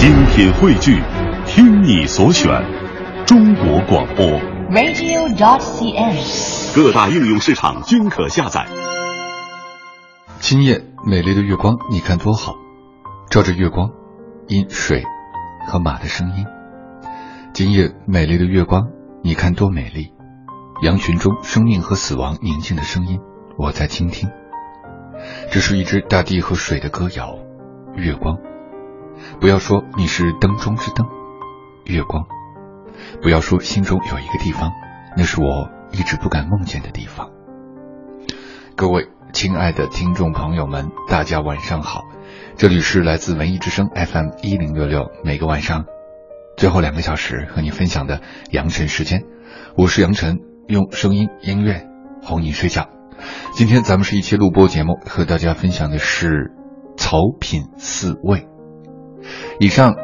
精品汇聚，听你所选，中国广播。radio.dot.cn，。各大应用市场均可下载。今夜美丽的月光，你看多好，照着月光，因水和马的声音。今夜美丽的月光，你看多美丽，羊群中生命和死亡宁静的声音，我在倾听。这是一支大地和水的歌谣，月光。不要说你是灯中之灯，月光。不要说心中有一个地方，那是我一直不敢梦见的地方。各位亲爱的听众朋友们，大家晚上好，这里是来自文艺之声 FM 一零六六，每个晚上最后两个小时和你分享的杨晨时间，我是杨晨，用声音音乐哄你睡觉。今天咱们是一期录播节目，和大家分享的是草品四味。以上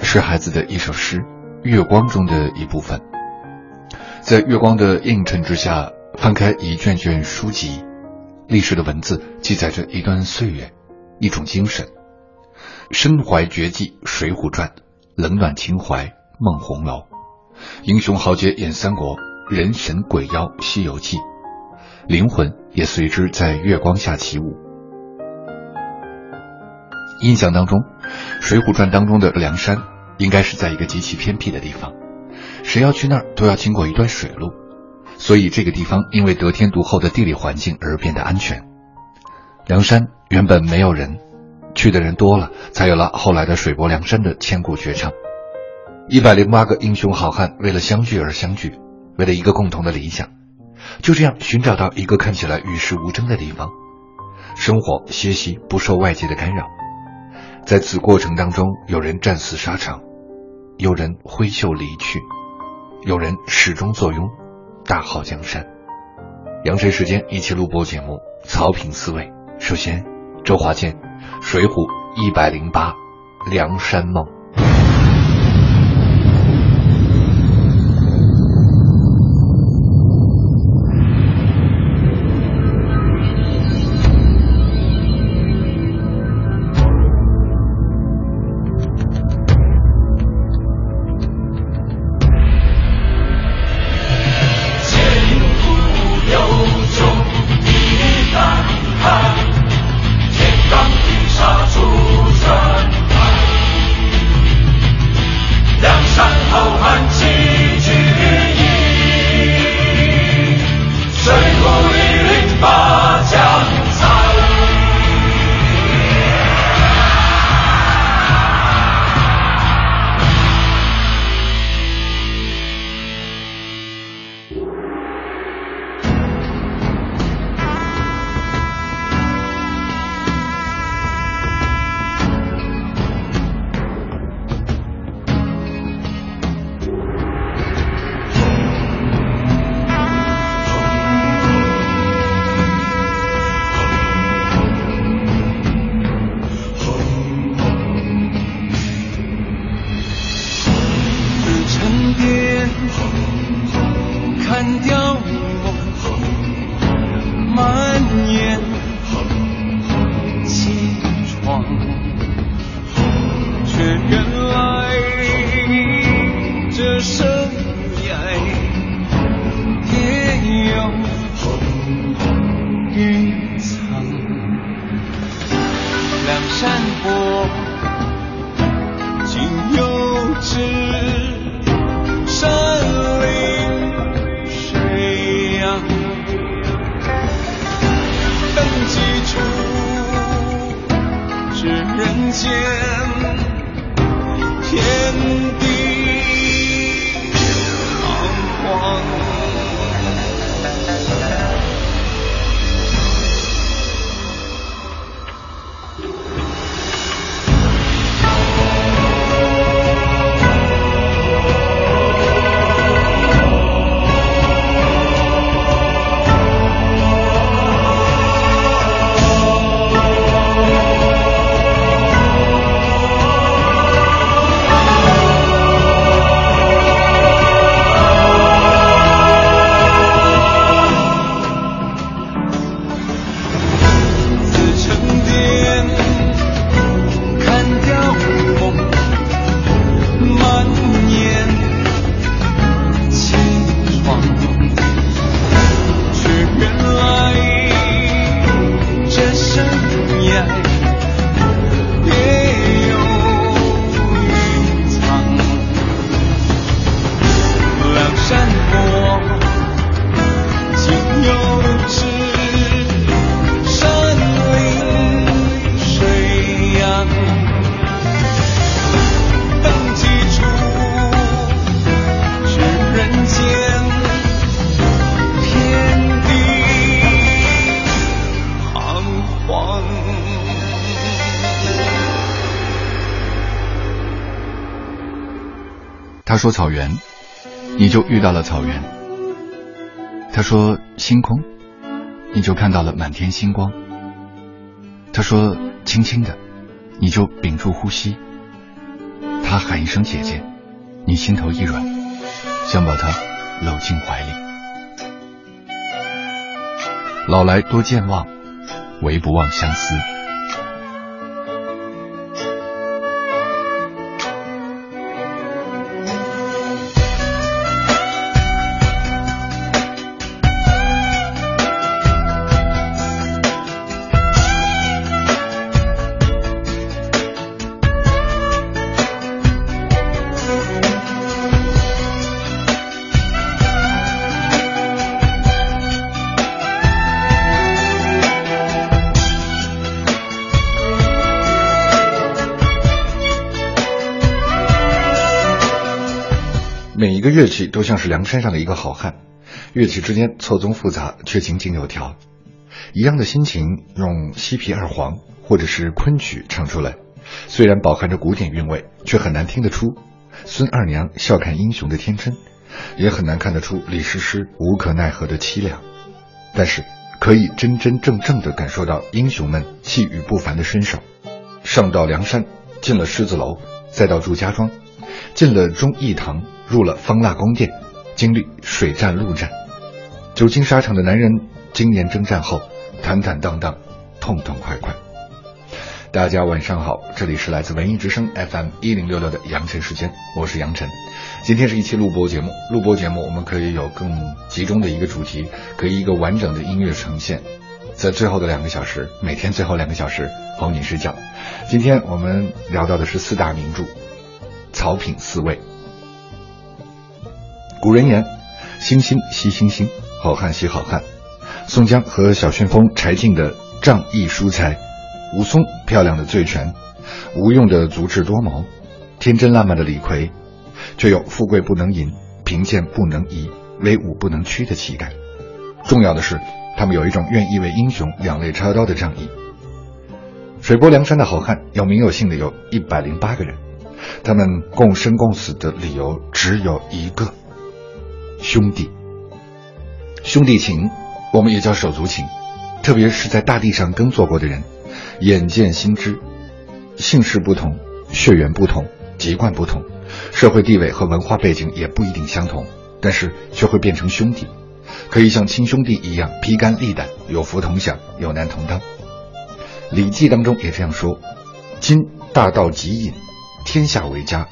是孩子的一首诗《月光》中的一部分。在月光的映衬之下，翻开一卷卷书籍，历史的文字记载着一段岁月，一种精神。身怀绝技《水浒传》，冷暖情怀《梦红楼》，英雄豪杰演三国，人神鬼妖《西游记》，灵魂也随之在月光下起舞。印象当中，《水浒传》当中的梁山应该是在一个极其偏僻的地方，谁要去那儿都要经过一段水路，所以这个地方因为得天独厚的地理环境而变得安全。梁山原本没有人，去的人多了，才有了后来的水泊梁山的千古绝唱。一百零八个英雄好汉为了相聚而相聚，为了一个共同的理想，就这样寻找到一个看起来与世无争的地方，生活歇息不受外界的干扰。在此过程当中，有人战死沙场，有人挥袖离去，有人始终坐拥大好江山。阳晨时间一期录播节目《草品思维》，首先周华健《水浒》一百零八《梁山梦》。他说草原，你就遇到了草原。他说星空，你就看到了满天星光。他说轻轻的，你就屏住呼吸。他喊一声姐姐，你心头一软，想把他搂进怀里。老来多健忘，唯不忘相思。器都像是梁山上的一个好汉，乐器之间错综复杂，却井井有条。一样的心情，用西皮二黄或者是昆曲唱出来，虽然饱含着古典韵味，却很难听得出孙二娘笑看英雄的天真，也很难看得出李师师无可奈何的凄凉。但是可以真真正正的感受到英雄们气宇不凡的身手。上到梁山，进了狮子楼，再到祝家庄，进了忠义堂。入了方腊宫殿，经历水战陆战，久经沙场的男人，经年征战后，坦坦荡荡，痛痛快快。大家晚上好，这里是来自文艺之声 FM 一零六六的杨晨时间，我是杨晨。今天是一期录播节目，录播节目我们可以有更集中的一个主题，可以一个完整的音乐呈现，在最后的两个小时，每天最后两个小时哄你睡觉。今天我们聊到的是四大名著，曹品四味。古人言：“星星惜星星，好汉惜好汉。”宋江和小旋风柴进的仗义疏财，武松漂亮的醉拳，吴用的足智多谋，天真烂漫的李逵，却有富贵不能淫，贫贱不能移，威武不能屈的气概。重要的是，他们有一种愿意为英雄两肋插刀的仗义。水泊梁山的好汉有名有姓的有一百零八个人，他们共生共死的理由只有一个。兄弟，兄弟情，我们也叫手足情，特别是在大地上耕作过的人，眼见心知，姓氏不同，血缘不同，籍贯不同，社会地位和文化背景也不一定相同，但是却会变成兄弟，可以像亲兄弟一样披肝沥胆，有福同享，有难同当。《礼记》当中也这样说：“今大道极隐，天下为家，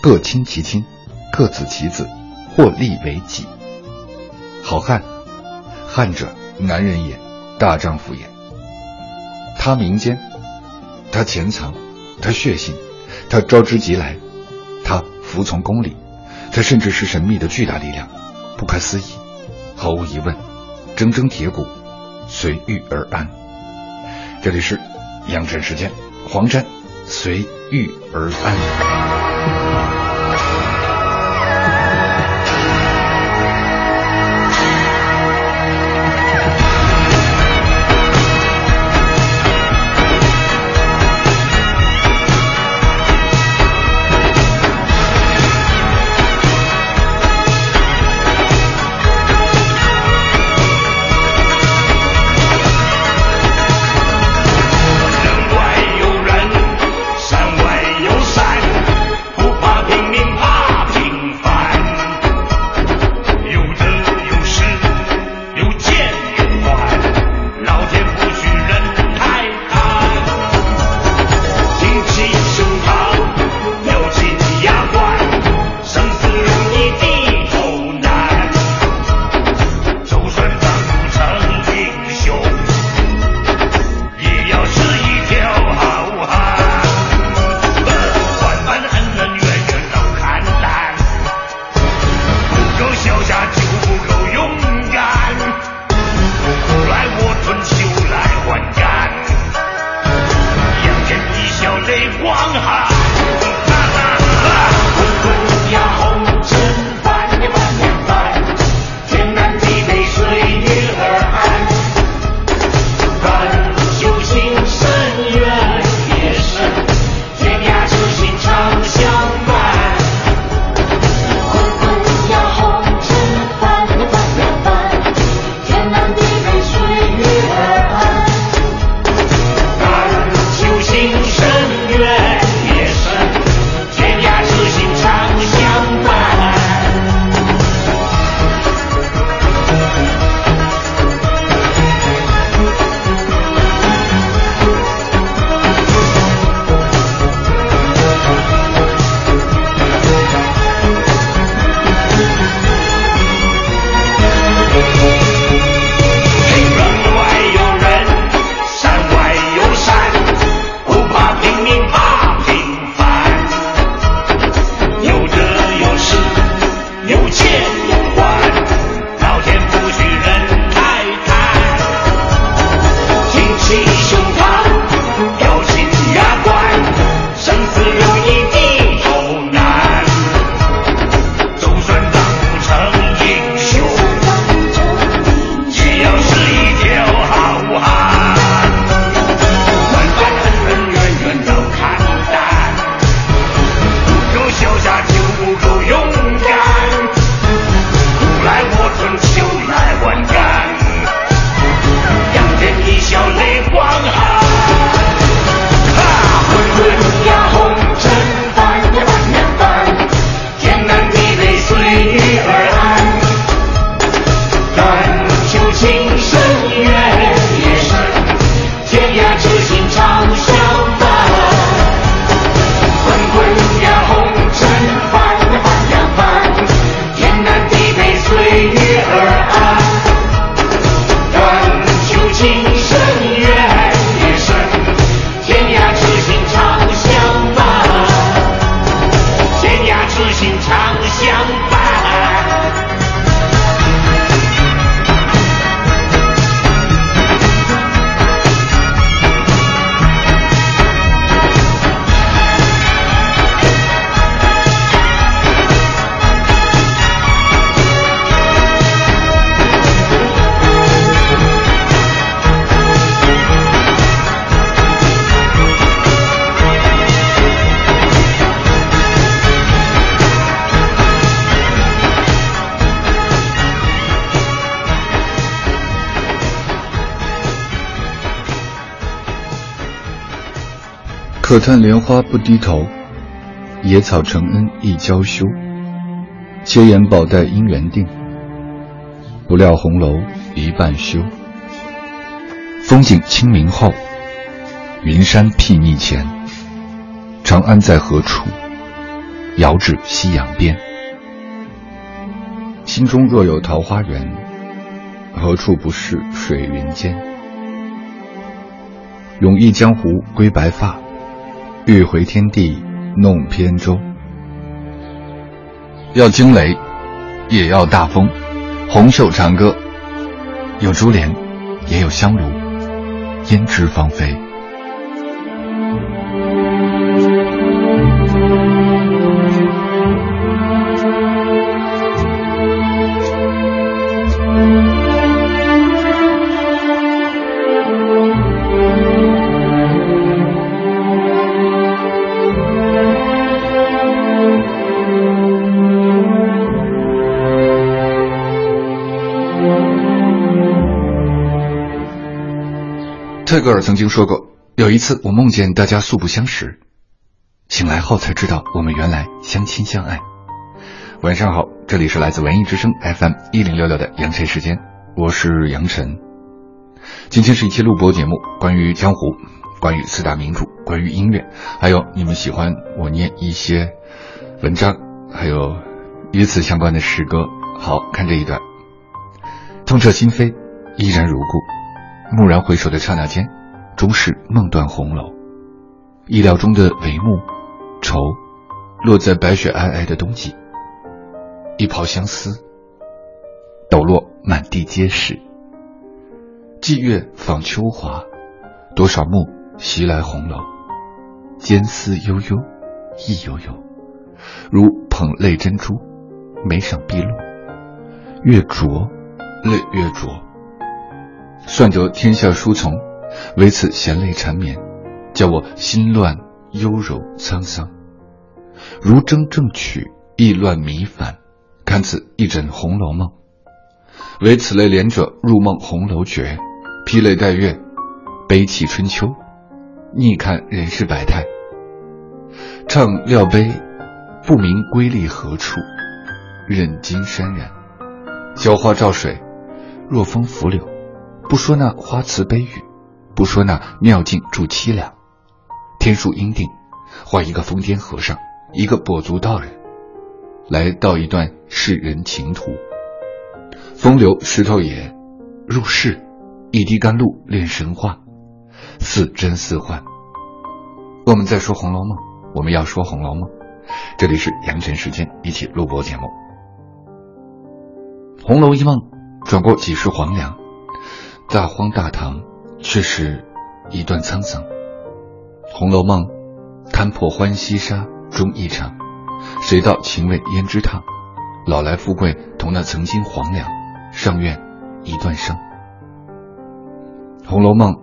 各亲其亲，各子其子。”获利为己。好汉，汉者，男人也，大丈夫也。他民间，他潜藏，他血性，他招之即来，他服从公理，他甚至是神秘的巨大力量，不可思议。毫无疑问，铮铮铁骨，随遇而安。这里是养生时间，黄山，随遇而安。今生愿可叹莲花不低头，野草承恩亦娇羞。千言宝黛姻缘定，不料红楼一半休。风景清明后，云山睥睨前。长安在何处？遥指夕阳边。心中若有桃花源，何处不是水云间？永忆江湖归白发，欲回天地弄扁舟。要惊雷，也要大风。红袖长歌，有珠帘，也有香炉，胭脂芳菲。泰戈尔曾经说过：“有一次，我梦见大家素不相识，醒来后才知道我们原来相亲相爱。”晚上好，这里是来自文艺之声 FM 一零六六的杨晨时间，我是杨晨。今天是一期录播节目，关于江湖，关于四大名著，关于音乐，还有你们喜欢我念一些文章，还有与此相关的诗歌。好看这一段，痛彻心扉，依然如故。蓦然回首的刹那间，终是梦断红楼。意料中的帷幕，愁，落在白雪皑皑的冬季。一袍相思，抖落满地皆是。霁月访秋华，多少幕袭来红楼。间丝悠悠，意悠悠，如捧泪珍珠，眉上碧落。越浊，泪越浊。算得天下书从，唯此闲泪缠绵，叫我心乱忧柔沧桑。如争正曲，意乱迷烦，看此一枕《红楼梦》。唯此类怜者入梦红楼绝，披泪戴月，悲泣春秋，逆看人世百态。唱料悲，不明归历何处，忍襟潸然，浇花照水，若风拂柳。不说那花词悲语，不说那妙境住凄凉，天数应定，画一个疯癫和尚，一个跛足道人，来道一段世人情途。风流石头也，入世，一滴甘露炼神话，似真似幻。我们在说《红楼梦》，我们要说《红楼梦》，这里是阳晨时间一起录播节目，《红楼一梦》转过几世黄粱。大荒大唐，却是一段沧桑。《红楼梦》，摊破欢喜沙终一场，谁道情味胭脂烫？老来富贵同那曾经黄粱，上愿一段生。《红楼梦》，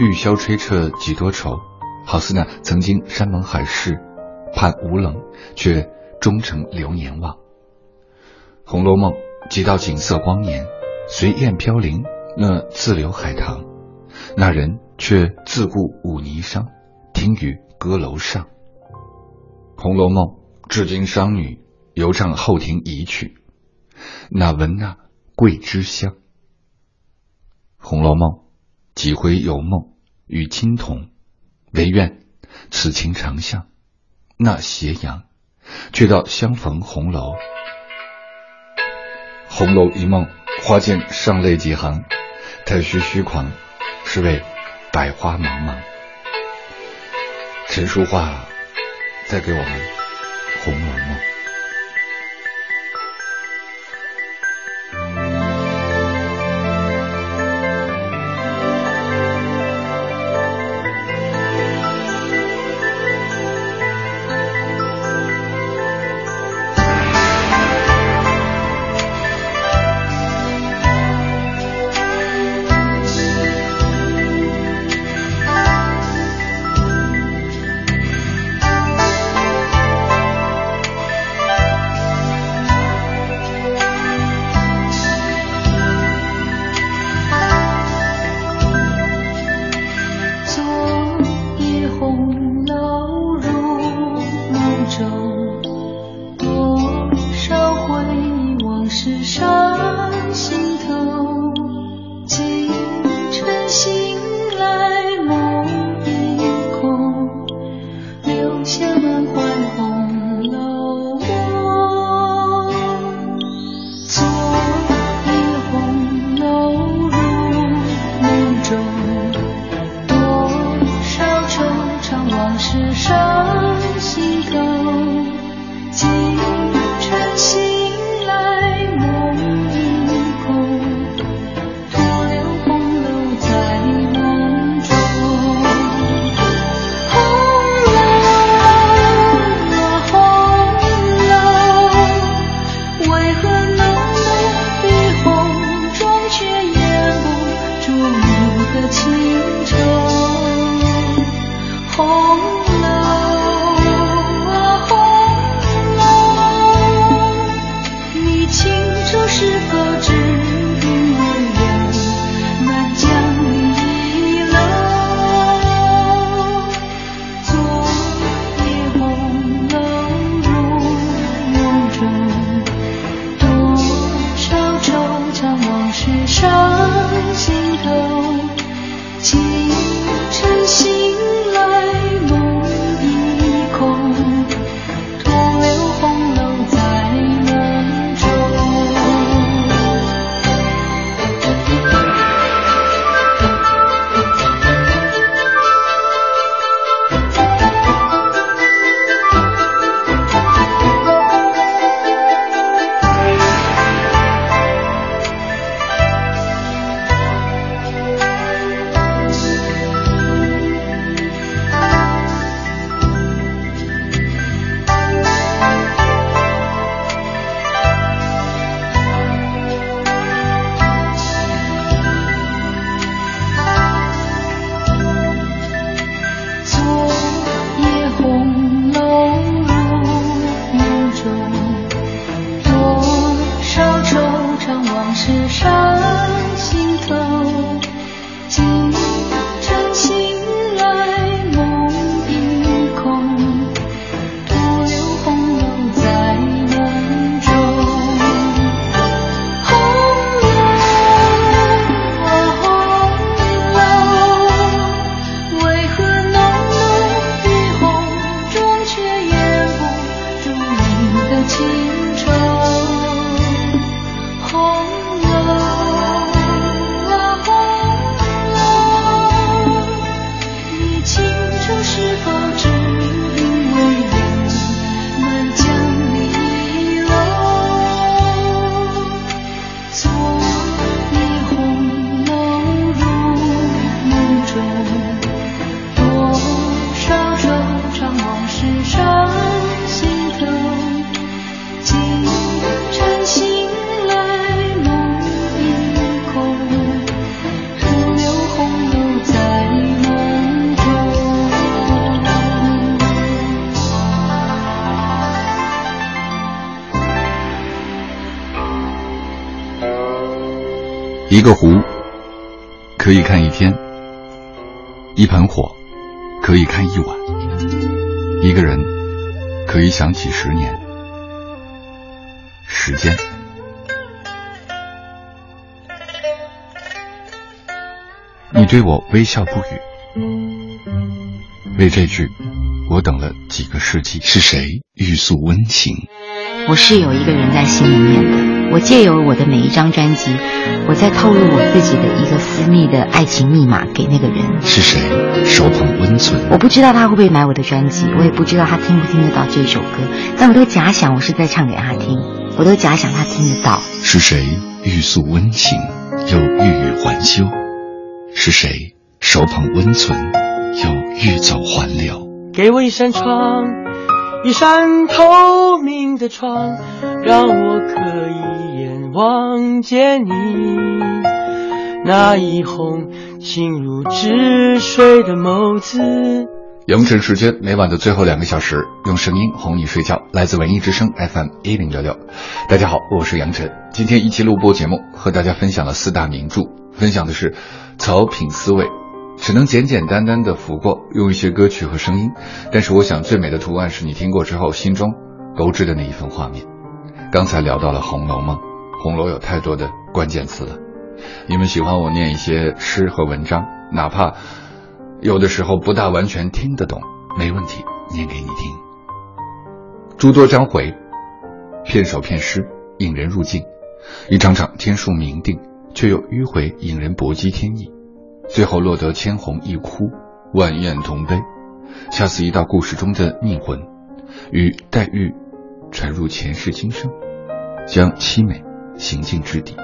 玉箫吹彻几多愁，好似那曾经山盟海誓，盼无冷，却终成流年望。《红楼梦》，几道景色光年，随雁飘零。那自留海棠，那人却自顾舞霓裳，听雨歌楼上。《红楼梦》至今商女犹唱后庭遗曲，哪闻那桂枝香？《红楼梦》几回有梦与亲同，唯愿此情长向。那斜阳，却道相逢红楼。《红楼一梦》花间上泪几行。太虚虚狂，是为百花茫茫。陈淑桦再给我们《红楼梦》。一个湖可以看一天，一盆火可以看一晚，一个人可以想几十年。时间，你对我微笑不语，为这句我等了几个世纪。是谁欲诉温情？我是有一个人在心里面的。我借由我的每一张专辑，我在透露我自己的一个私密的爱情密码给那个人。是谁手捧温存？我不知道他会不会买我的专辑，我也不知道他听不听得到这首歌，但我都假想我是在唱给他听，我都假想他听得到。是谁欲诉温情，又欲语还休？是谁手捧温存，又欲走还留？给我一扇窗，一扇透明的窗，让我可以。望见你那一泓清如止水的眸子。凌晨时间，每晚的最后两个小时，用声音哄你睡觉。来自文艺之声 FM 一零六六。大家好，我是杨晨。今天一期录播节目，和大家分享了四大名著，分享的是曹品思维只能简简单单的拂过，用一些歌曲和声音。但是我想，最美的图案是你听过之后心中勾织的那一份画面。刚才聊到了《红楼梦》，红楼有太多的关键词了。你们喜欢我念一些诗和文章，哪怕有的时候不大完全听得懂，没问题，念给你听。诸多章回，片首片诗，引人入境；一场场天数明定，却又迂回引人搏击天意。最后落得千红一哭，万艳同悲，恰似一道故事中的命魂，与黛玉传入前世今生，将凄美行尽至底。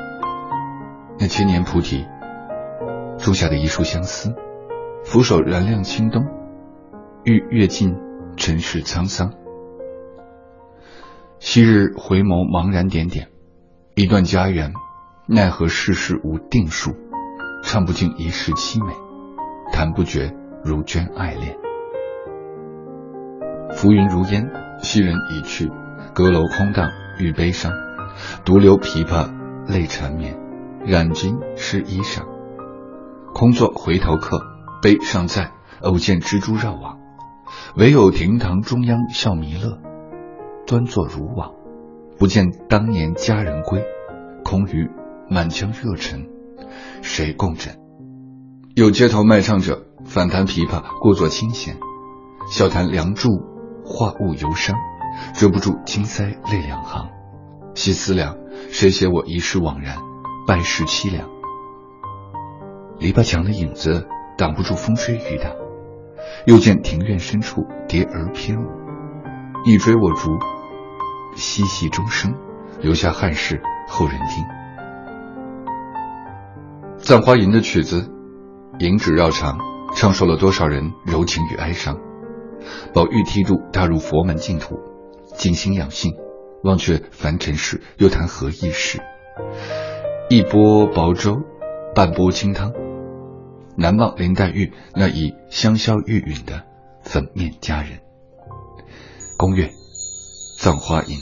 那千年菩提种下的一束相思，俯首燃亮青灯，欲阅尽尘世沧桑。昔日回眸茫然点点，一段佳缘，奈何世事无定数。唱不尽一世凄美，弹不绝如娟爱恋。浮云如烟，昔人已去，阁楼空荡欲悲伤，独留琵琶泪缠绵，染尽湿衣裳。空作回头客，悲尚在，偶见蜘蛛绕网，唯有亭堂中央笑弥勒，端坐如往，不见当年佳人归，空余满腔热忱。谁共枕？有街头卖唱者反弹琵琶，故作清闲；笑谈梁祝，画物游伤，遮不住青腮泪两行。细思量，谁写我一世枉然，半世凄凉？篱笆墙的影子挡不住风吹雨打，又见庭院深处蝶儿翩舞，你追我逐，嬉戏终生，留下憾事后人听。《葬花吟》的曲子，银指绕肠，唱受了多少人柔情与哀伤。宝玉梯度踏入佛门净土，静心养性，忘却凡尘事，又谈何易事？一钵薄粥，半钵清汤，难忘林黛玉那以香消玉殒的粉面佳人。宫乐，《葬花吟》。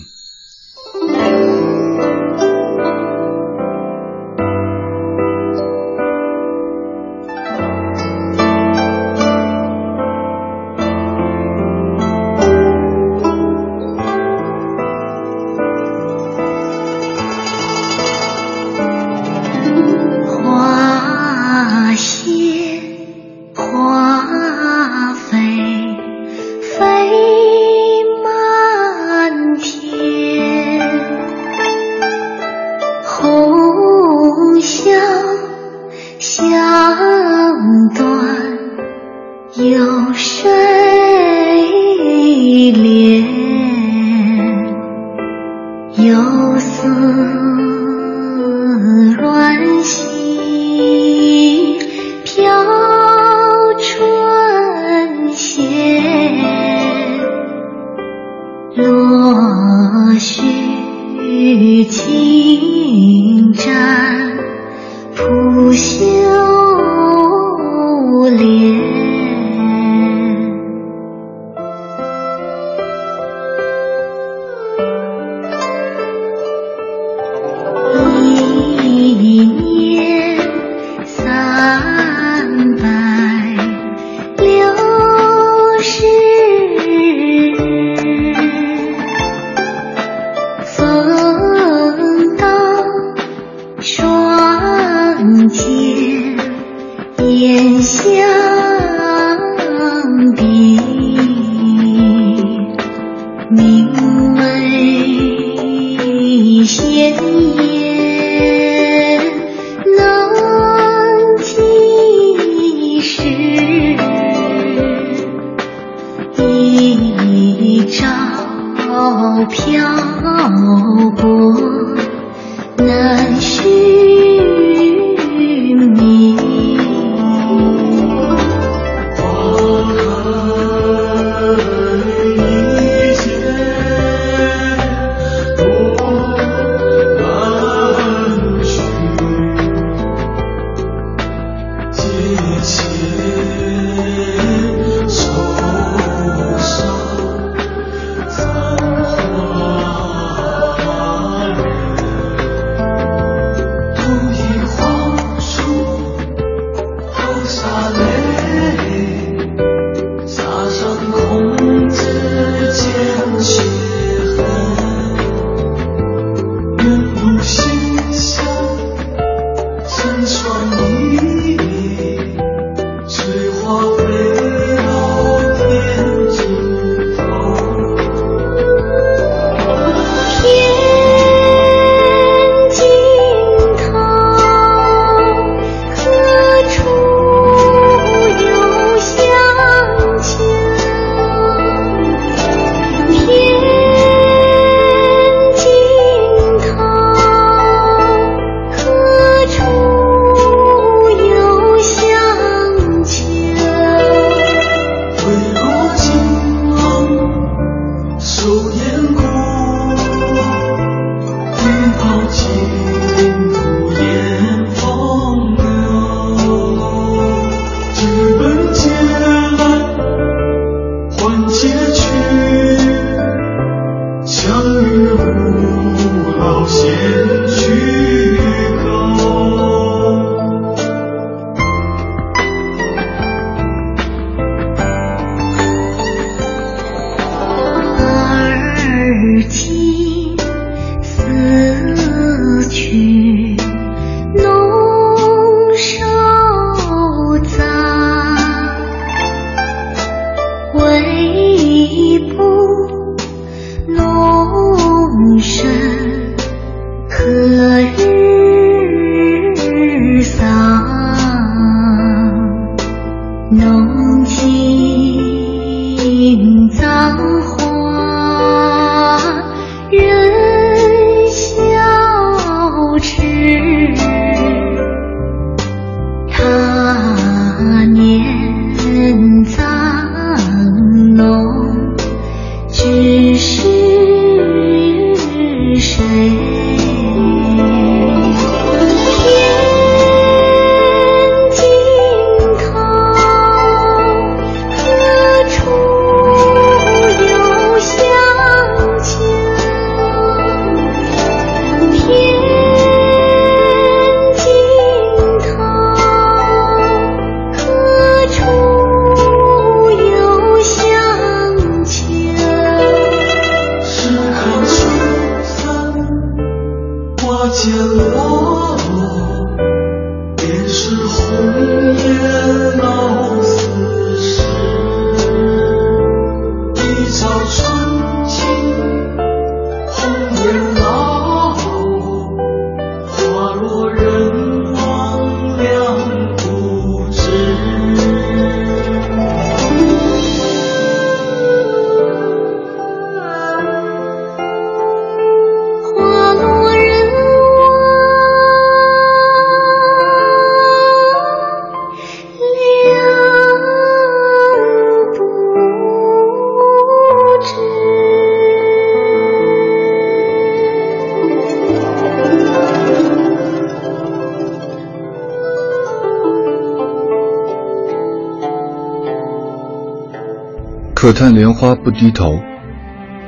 可叹莲花不低头，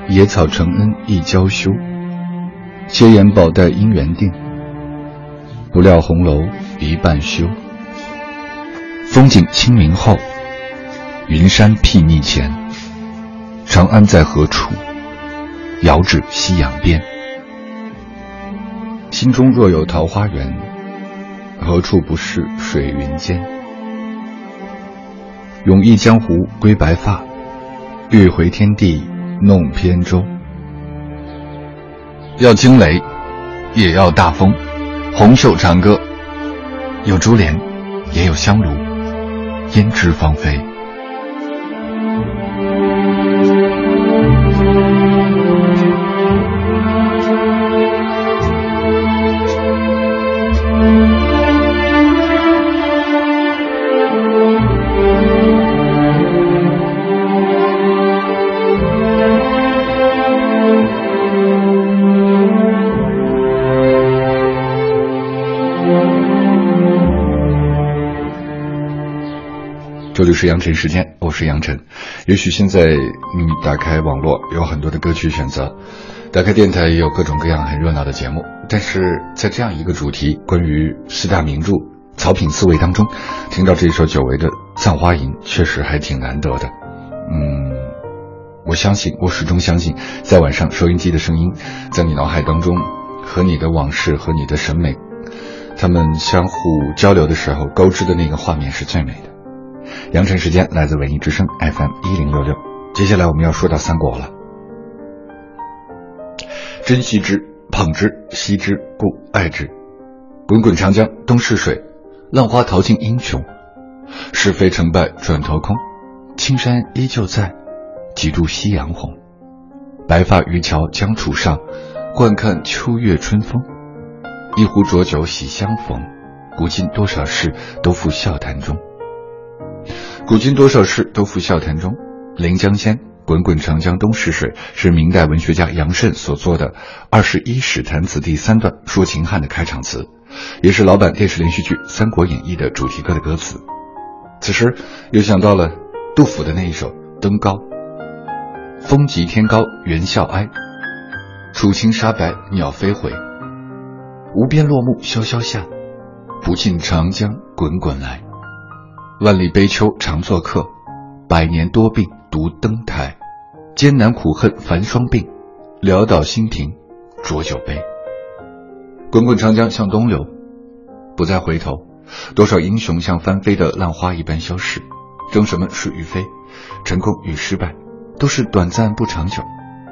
野草承恩亦娇羞。皆言宝黛姻缘定，不料红楼一半休。风景清明后，云山睥睨前。长安在何处？遥指夕阳边。心中若有桃花源，何处不是水云间？永忆江湖归白发。欲回天地弄扁舟，要惊雷，也要大风。红袖长歌，有珠帘，也有香炉，胭脂芳菲。是杨晨时间，我是杨晨。也许现在你打开网络有很多的歌曲选择，打开电台也有各种各样很热闹的节目，但是在这样一个主题关于四大名著草品四味当中，听到这一首久违的《葬花吟》，确实还挺难得的。嗯，我相信，我始终相信，在晚上收音机的声音，在你脑海当中和你的往事和你的审美，他们相互交流的时候勾织的那个画面是最美的。阳晨时间来自文艺之声 FM 一零六六，接下来我们要说到三国了。珍惜之，捧之，惜之，故爱之。滚滚长江东逝水，浪花淘尽英雄。是非成败转头空，青山依旧在，几度夕阳红。白发渔樵江渚上，惯看秋月春风。一壶浊酒喜相逢，古今多少事，都付笑谈中。古今多少事，都付笑谈中。《临江仙》“滚滚长江东逝水”是明代文学家杨慎所作的二十一史谈词第三段说秦汉的开场词，也是老版电视连续剧《三国演义》的主题歌的歌词。此时又想到了杜甫的那一首《登高》：“风急天高猿啸哀，楚青沙白鸟飞回。无边落木萧萧下，不尽长江滚滚来。万里悲秋常作客，百年多病独登台。艰难苦恨繁霜鬓，潦倒新停浊酒杯。滚滚长江向东流，不再回头。”多少英雄像翻飞的浪花一般消逝，争什么是与非，成功与失败，都是短暂不长久。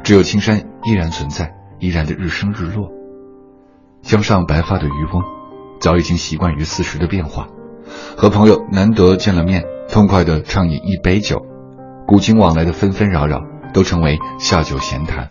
只有青山依然存在，依然的日升日落。江上白发的渔翁，早已经习惯于四时的变化，和朋友难得见了面，痛快的畅饮一杯酒，古今往来的纷纷扰扰，都成为下酒闲谈。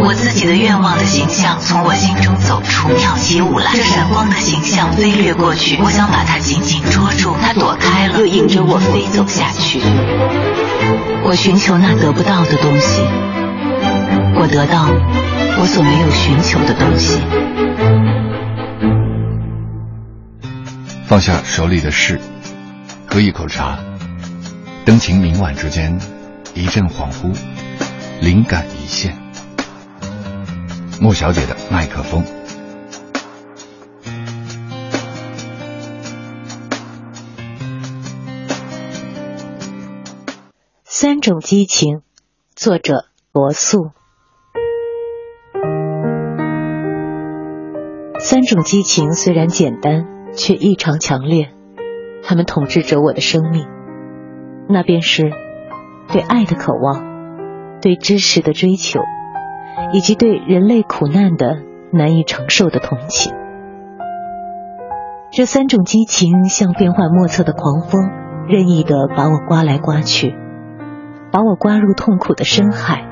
我自己的愿望的形象从我心中走出，跳起舞来。这闪光的形象飞掠过去，我想把它紧紧捉住，它躲开了，又引着我飞走下去。我寻求那得不到的东西，我得到我所没有寻求的东西。放下手里的事，喝一口茶，灯情明晚之间，一阵恍惚，灵感一现。莫小姐的麦克风。三种激情，作者罗素。三种激情虽然简单，却异常强烈，它们统治着我的生命。那便是对爱的渴望，对知识的追求。以及对人类苦难的难以承受的同情，这三种激情像变幻莫测的狂风，任意的把我刮来刮去，把我刮入痛苦的深海，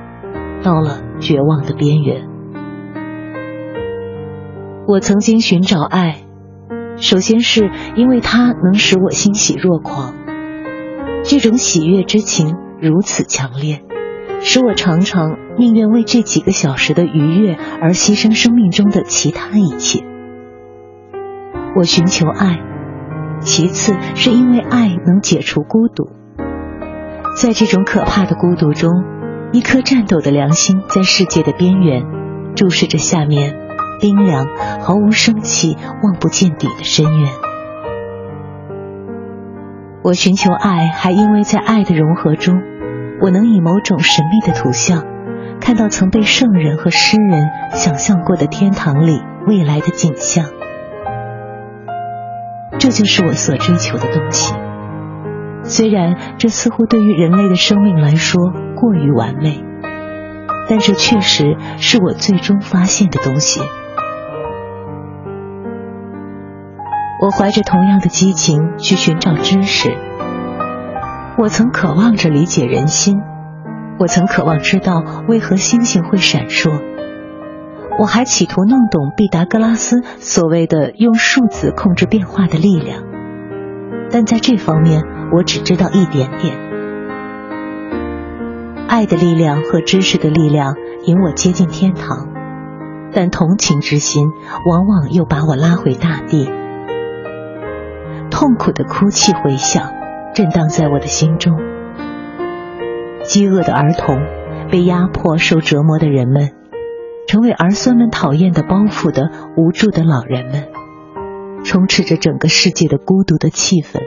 到了绝望的边缘。我曾经寻找爱，首先是因为它能使我欣喜若狂，这种喜悦之情如此强烈。使我常常宁愿为这几个小时的愉悦而牺牲生命中的其他一切。我寻求爱，其次是因为爱能解除孤独。在这种可怕的孤独中，一颗颤抖的良心在世界的边缘注视着下面冰凉、毫无生气、望不见底的深渊。我寻求爱，还因为在爱的融合中。我能以某种神秘的图像，看到曾被圣人和诗人想象过的天堂里未来的景象。这就是我所追求的东西。虽然这似乎对于人类的生命来说过于完美，但这确实是我最终发现的东西。我怀着同样的激情去寻找知识。我曾渴望着理解人心，我曾渴望知道为何星星会闪烁，我还企图弄懂毕达哥拉斯所谓的用数字控制变化的力量，但在这方面我只知道一点点。爱的力量和知识的力量引我接近天堂，但同情之心往往又把我拉回大地，痛苦的哭泣回响。震荡在我的心中。饥饿的儿童，被压迫受折磨的人们，成为儿孙们讨厌的包袱的无助的老人们，充斥着整个世界的孤独的气氛，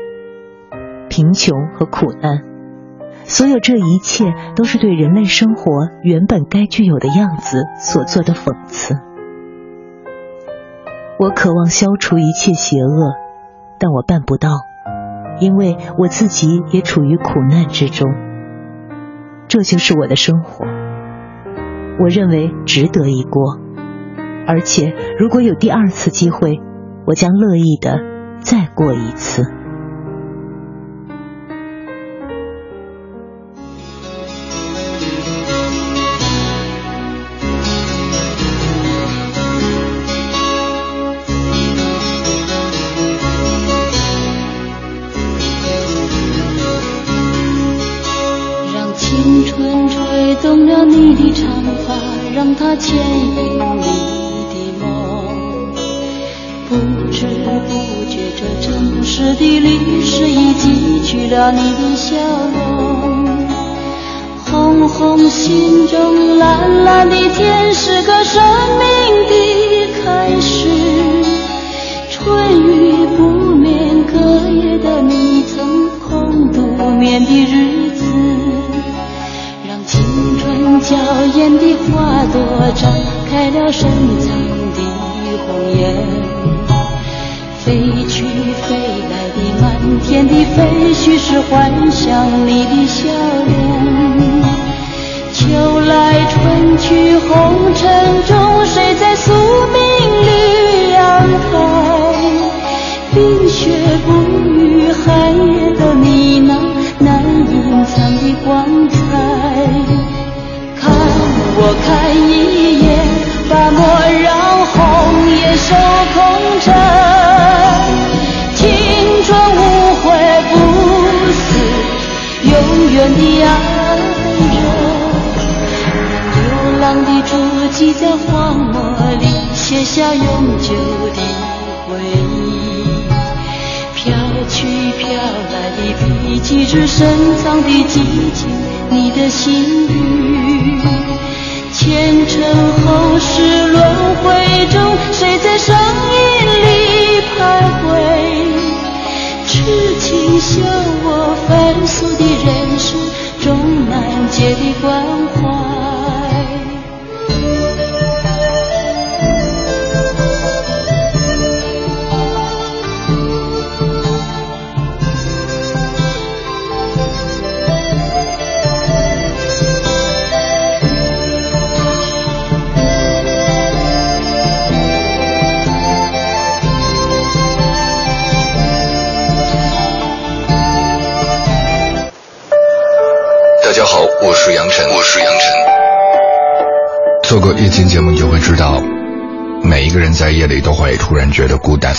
贫穷和苦难。所有这一切都是对人类生活原本该具有的样子所做的讽刺。我渴望消除一切邪恶，但我办不到。因为我自己也处于苦难之中，这就是我的生活。我认为值得一过，而且如果有第二次机会，我将乐意的再过一次。想你的笑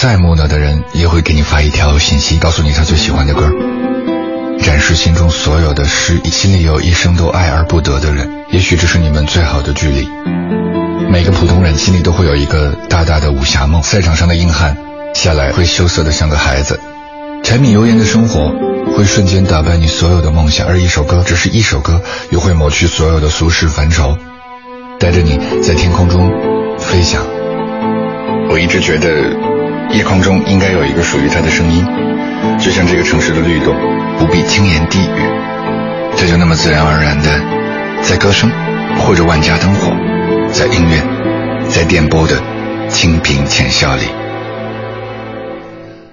再木讷的人也会给你发一条信息，告诉你他最喜欢的歌，展示心中所有的诗。心里有一生都爱而不得的人，也许这是你们最好的距离。每个普通人心里都会有一个大大的武侠梦，赛场上的硬汉下来会羞涩的像个孩子，柴米油盐的生活。会瞬间打败你所有的梦想，而一首歌，只是一首歌，又会抹去所有的俗世烦愁，带着你在天空中飞翔。我一直觉得，夜空中应该有一个属于它的声音，就像这个城市的律动，不必轻言低语，这就那么自然而然的，在歌声，或者万家灯火，在音乐，在电波的清平浅笑里。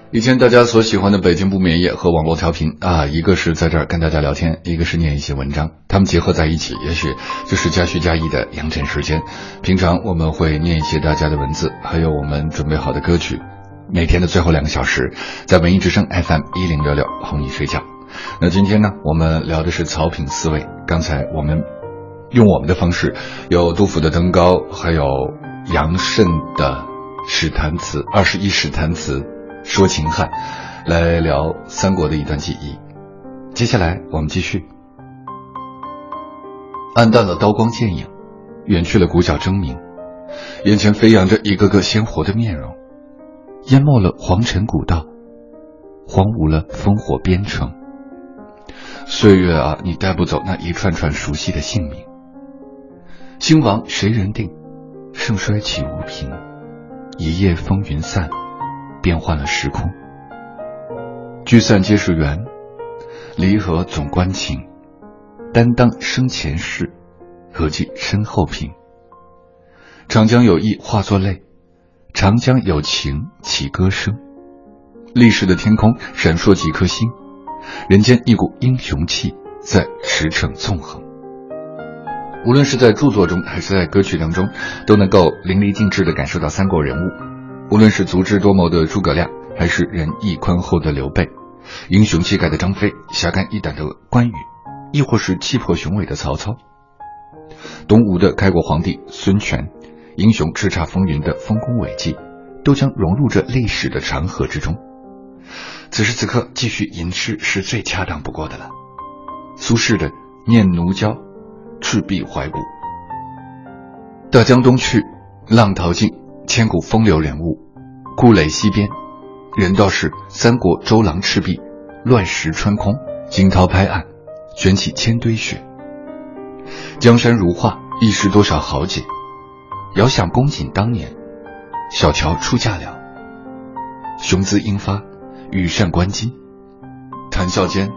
以前大家所喜欢的北京不眠夜和网络调频啊，一个是在这儿跟大家聊天，一个是念一些文章，他们结合在一起，也许就是加叙加意的阳晨时间。平常我们会念一些大家的文字，还有我们准备好的歌曲。每天的最后两个小时，在文艺之声 FM 一零六六哄你睡觉。那今天呢，我们聊的是草品思维。刚才我们用我们的方式，有杜甫的《登高》，还有杨慎的史谈词，二十一史谈词。说秦汉，来聊三国的一段记忆。接下来我们继续。暗淡了刀光剑影，远去了鼓角争鸣，眼前飞扬着一个个鲜活的面容，淹没了皇城古道，荒芜了烽火边城。岁月啊，你带不走那一串串熟悉的姓名。兴亡谁人定？盛衰岂无凭？一夜风云散。变换了时空，聚散皆是缘，离合总关情。担当生前事，何计身后平？长江有意化作泪，长江有情起歌声。历史的天空闪烁几颗星，人间一股英雄气在驰骋纵横。无论是在著作中还是在歌曲当中，都能够淋漓尽致的感受到三国人物。无论是足智多谋的诸葛亮，还是仁义宽厚的刘备，英雄气概的张飞，侠肝义胆的关羽，亦或是气魄雄伟的曹操，东吴的开国皇帝孙权，英雄叱咤风云的丰功伟绩，都将融入这历史的长河之中。此时此刻，继续吟诗是最恰当不过的了。苏轼的《念奴娇·赤壁怀古》：大江东去，浪淘尽。千古风流人物，故垒西边，人道是三国周郎赤壁，乱石穿空，惊涛拍岸，卷起千堆雪。江山如画，一时多少豪杰。遥想公瑾当年，小乔出嫁了，雄姿英发，羽扇纶巾，谈笑间，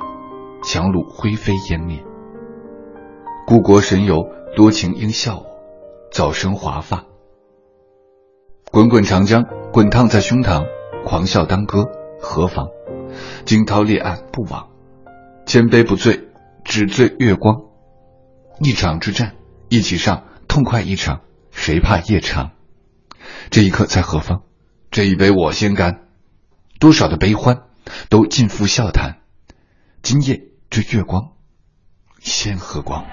樯橹灰飞烟灭。故国神游，多情应笑我，早生华发。滚滚长江，滚烫在胸膛，狂笑当歌，何妨？惊涛裂岸不枉，千杯不醉，只醉月光。一场之战，一起上，痛快一场，谁怕夜长？这一刻在何方？这一杯我先干。多少的悲欢，都尽付笑谈。今夜这月光，先喝光。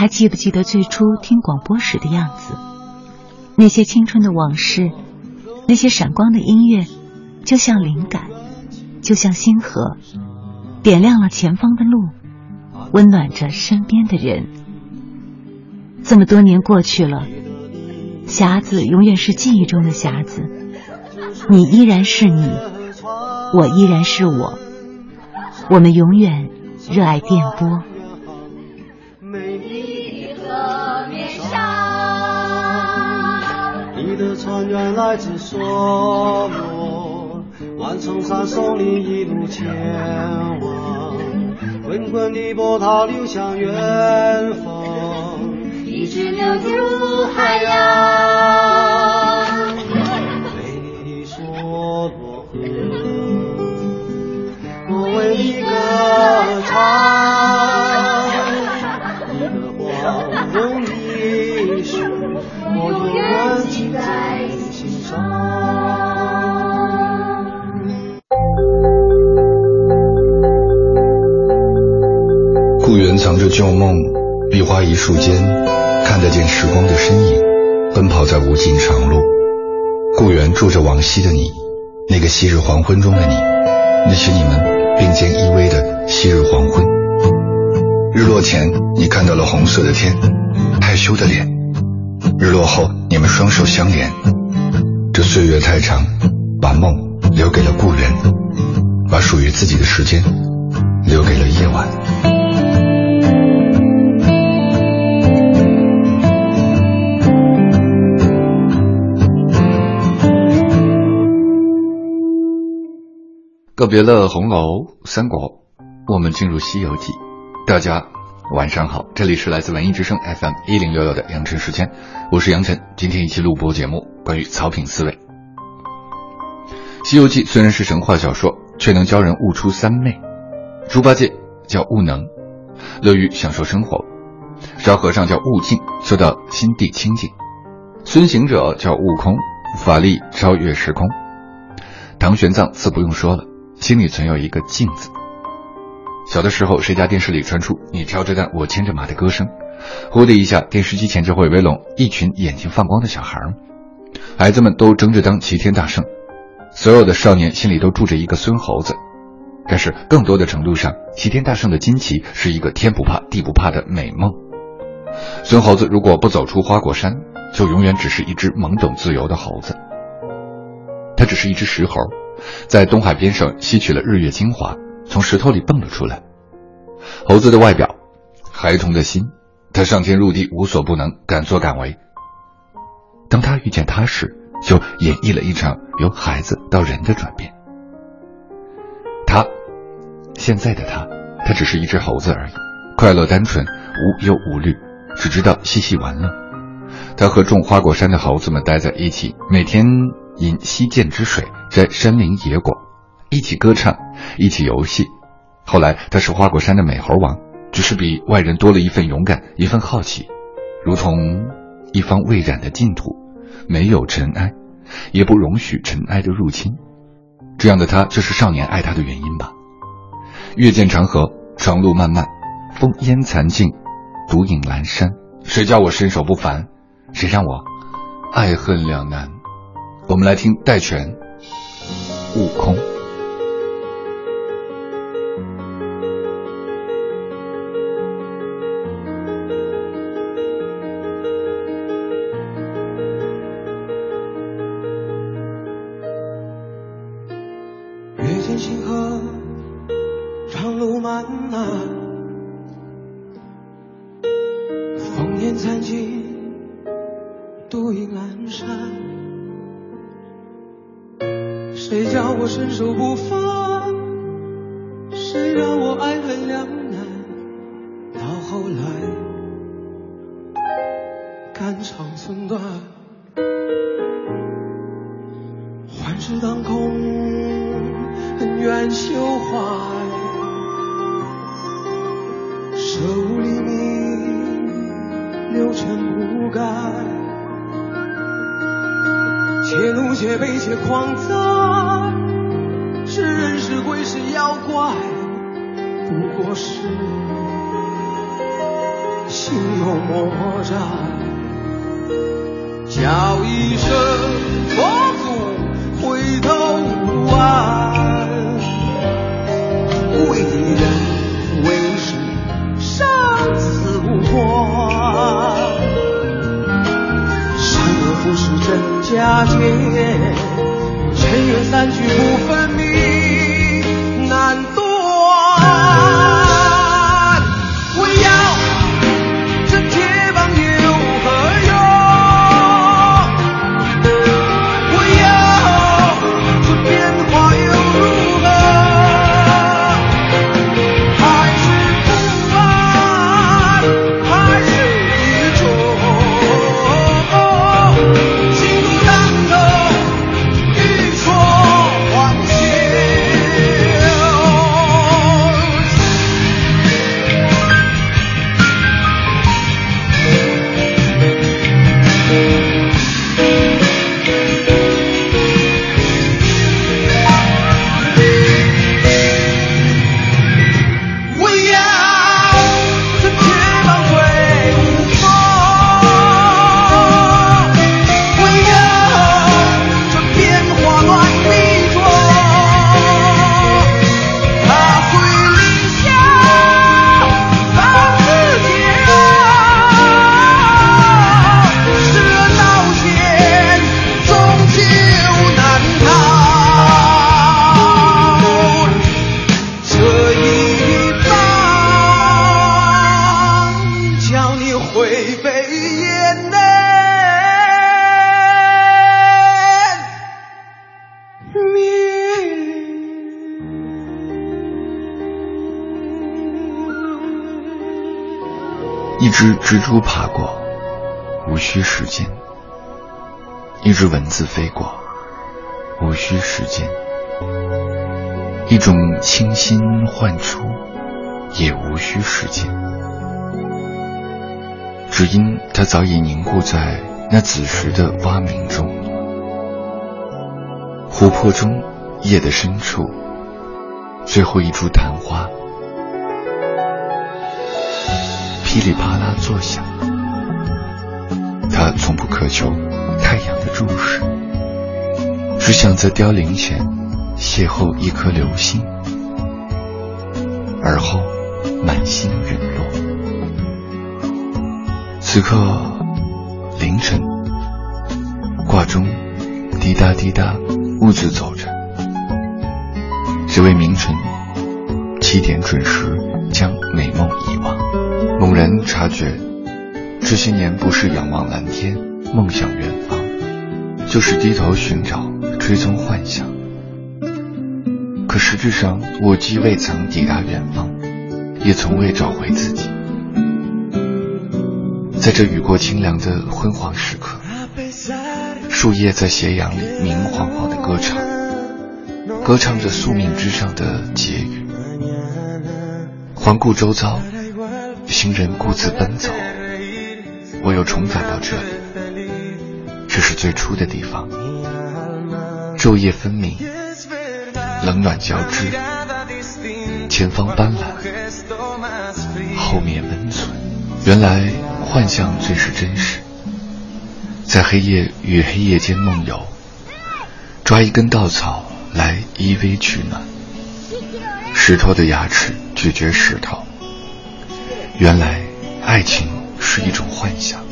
还记不记得最初听广播时的样子？那些青春的往事，那些闪光的音乐，就像灵感，就像星河，点亮了前方的路，温暖着身边的人。这么多年过去了，匣子永远是记忆中的匣子，你依然是你，我依然是我，我们永远热爱电波。船原来自梭罗，万重山送你一路前往，滚滚的波涛流向远方，一直流入海洋。美丽的梭罗河，我为你歌唱，旧梦，碧花一树间，看得见时光的身影，奔跑在无尽长路。故园住着往昔的你，那个昔日黄昏中的你，那些你们并肩依偎的昔日黄昏。日落前，你看到了红色的天，害羞的脸；日落后，你们双手相连。这岁月太长，把梦留给了故园，把属于自己的时间留给了夜晚。告别了红楼、三国，我们进入《西游记》。大家晚上好，这里是来自文艺之声 FM 一零六六的杨晨时间，我是杨晨。今天一期录播节目关于草品思维。《西游记》虽然是神话小说，却能教人悟出三昧。猪八戒叫悟能，乐于享受生活；沙和尚叫悟净，修到心地清净；孙行者叫悟空，法力超越时空。唐玄奘自不用说了。心里存有一个镜子。小的时候，谁家电视里传出“你挑着担，我牵着马”的歌声，呼的一下，电视机前就会围拢一群眼睛放光的小孩孩子们都争着当齐天大圣，所有的少年心里都住着一个孙猴子。但是，更多的程度上，齐天大圣的金旗是一个天不怕地不怕的美梦。孙猴子如果不走出花果山，就永远只是一只懵懂自由的猴子。他只是一只石猴。在东海边上吸取了日月精华，从石头里蹦了出来。猴子的外表，孩童的心，他上天入地无所不能，敢作敢为。当他遇见他时，就演绎了一场由孩子到人的转变。他，现在的他，他只是一只猴子而已，快乐单纯，无忧无虑，只知道嬉戏玩乐。他和种花果山的猴子们待在一起，每天。饮溪涧之水，摘山林野果，一起歌唱，一起游戏。后来他是花果山的美猴王，只是比外人多了一份勇敢，一份好奇，如同一方未染的净土，没有尘埃，也不容许尘埃的入侵。这样的他，就是少年爱他的原因吧。月见长河，长路漫漫，风烟残尽，独影阑珊。谁叫我身手不凡？谁让我爱恨两难？我们来听戴荃《悟空》。妖怪，不过是心有魔债。叫一声佛祖回头无岸，为人为事生死无关，善恶浮世真。假界尘缘散聚不分只蜘蛛爬过，无需时间；一只蚊子飞过，无需时间；一种清新焕出，也无需时间。只因它早已凝固在那子时的蛙鸣中，湖泊中夜的深处，最后一株昙花。噼里啪啦作响，他从不渴求太阳的注视，只想在凋零前邂逅一颗流星，而后满心陨落。此刻凌晨，挂钟滴答滴答兀自走着，只为明晨七点准时。察觉，这些年不是仰望蓝天、梦想远方，就是低头寻找、追踪幻想。可实质上，我既未曾抵达远方，也从未找回自己。在这雨过清凉的昏黄时刻，树叶在斜阳里明晃晃的歌唱，歌唱着宿命之上的结语。环顾周遭。行人顾自奔走，我又重返到这里。这是最初的地方，昼夜分明，冷暖交织，前方斑斓，后面温存。原来幻象最是真实，在黑夜与黑夜间梦游，抓一根稻草来依偎取暖，石头的牙齿咀嚼石头。原来，爱情是一种幻想。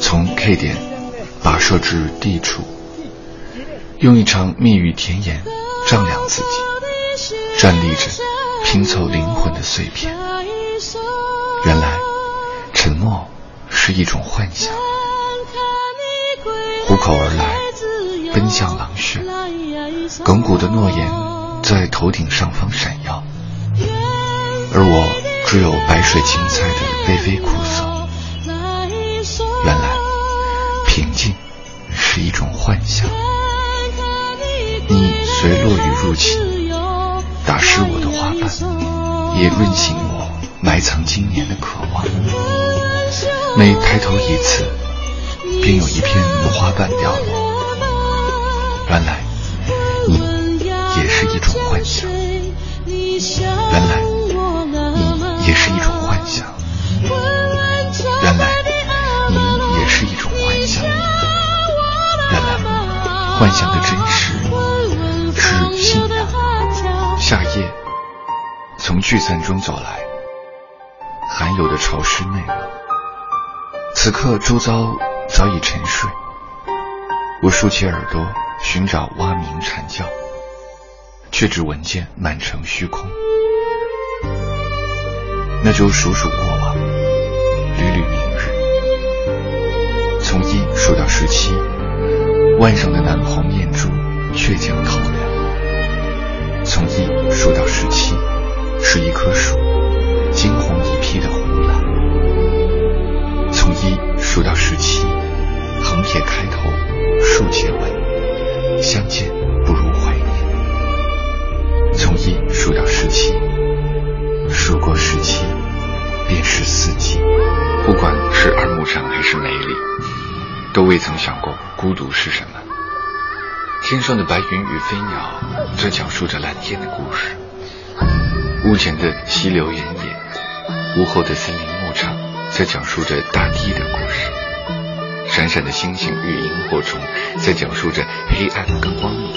从 K 点跋涉至 D 处，用一场蜜语甜言丈量自己，站立着拼凑灵魂的碎片。原来，沉默是一种幻想。虎口而来，奔向狼穴，亘古的诺言在头顶上方闪耀，而我。只有白水青菜的微微苦涩。原来平静是一种幻想。你随落雨入侵，打湿我的花瓣，也润醒我埋藏今年的渴望。每抬头一次，便有一片花瓣掉落。原来你也是一种幻想。原来。也是一种幻想，原来你也是一种幻想，原来幻想的真实是信仰。夏夜从聚散中走来，罕有的潮湿内容。此刻周遭早已沉睡，我竖起耳朵寻找蛙鸣蝉叫，却只闻见满城虚空。那就数数过往，捋捋明日。从一数到十七，腕上的南红艳珠却将透亮。从一数到十七，是一棵树，惊鸿一瞥的湖蓝。从一数到十七，横撇开头，竖结尾，相见不如怀念。从一数到十七。数过十七，便是四季。不管是二目上还是梅里，都未曾想过孤独是什么。天上的白云与飞鸟在讲述着蓝天的故事，屋前的溪流原野，屋后的森林牧场在讲述着大地的故事。闪闪的星星与萤火虫在讲述着黑暗跟光明。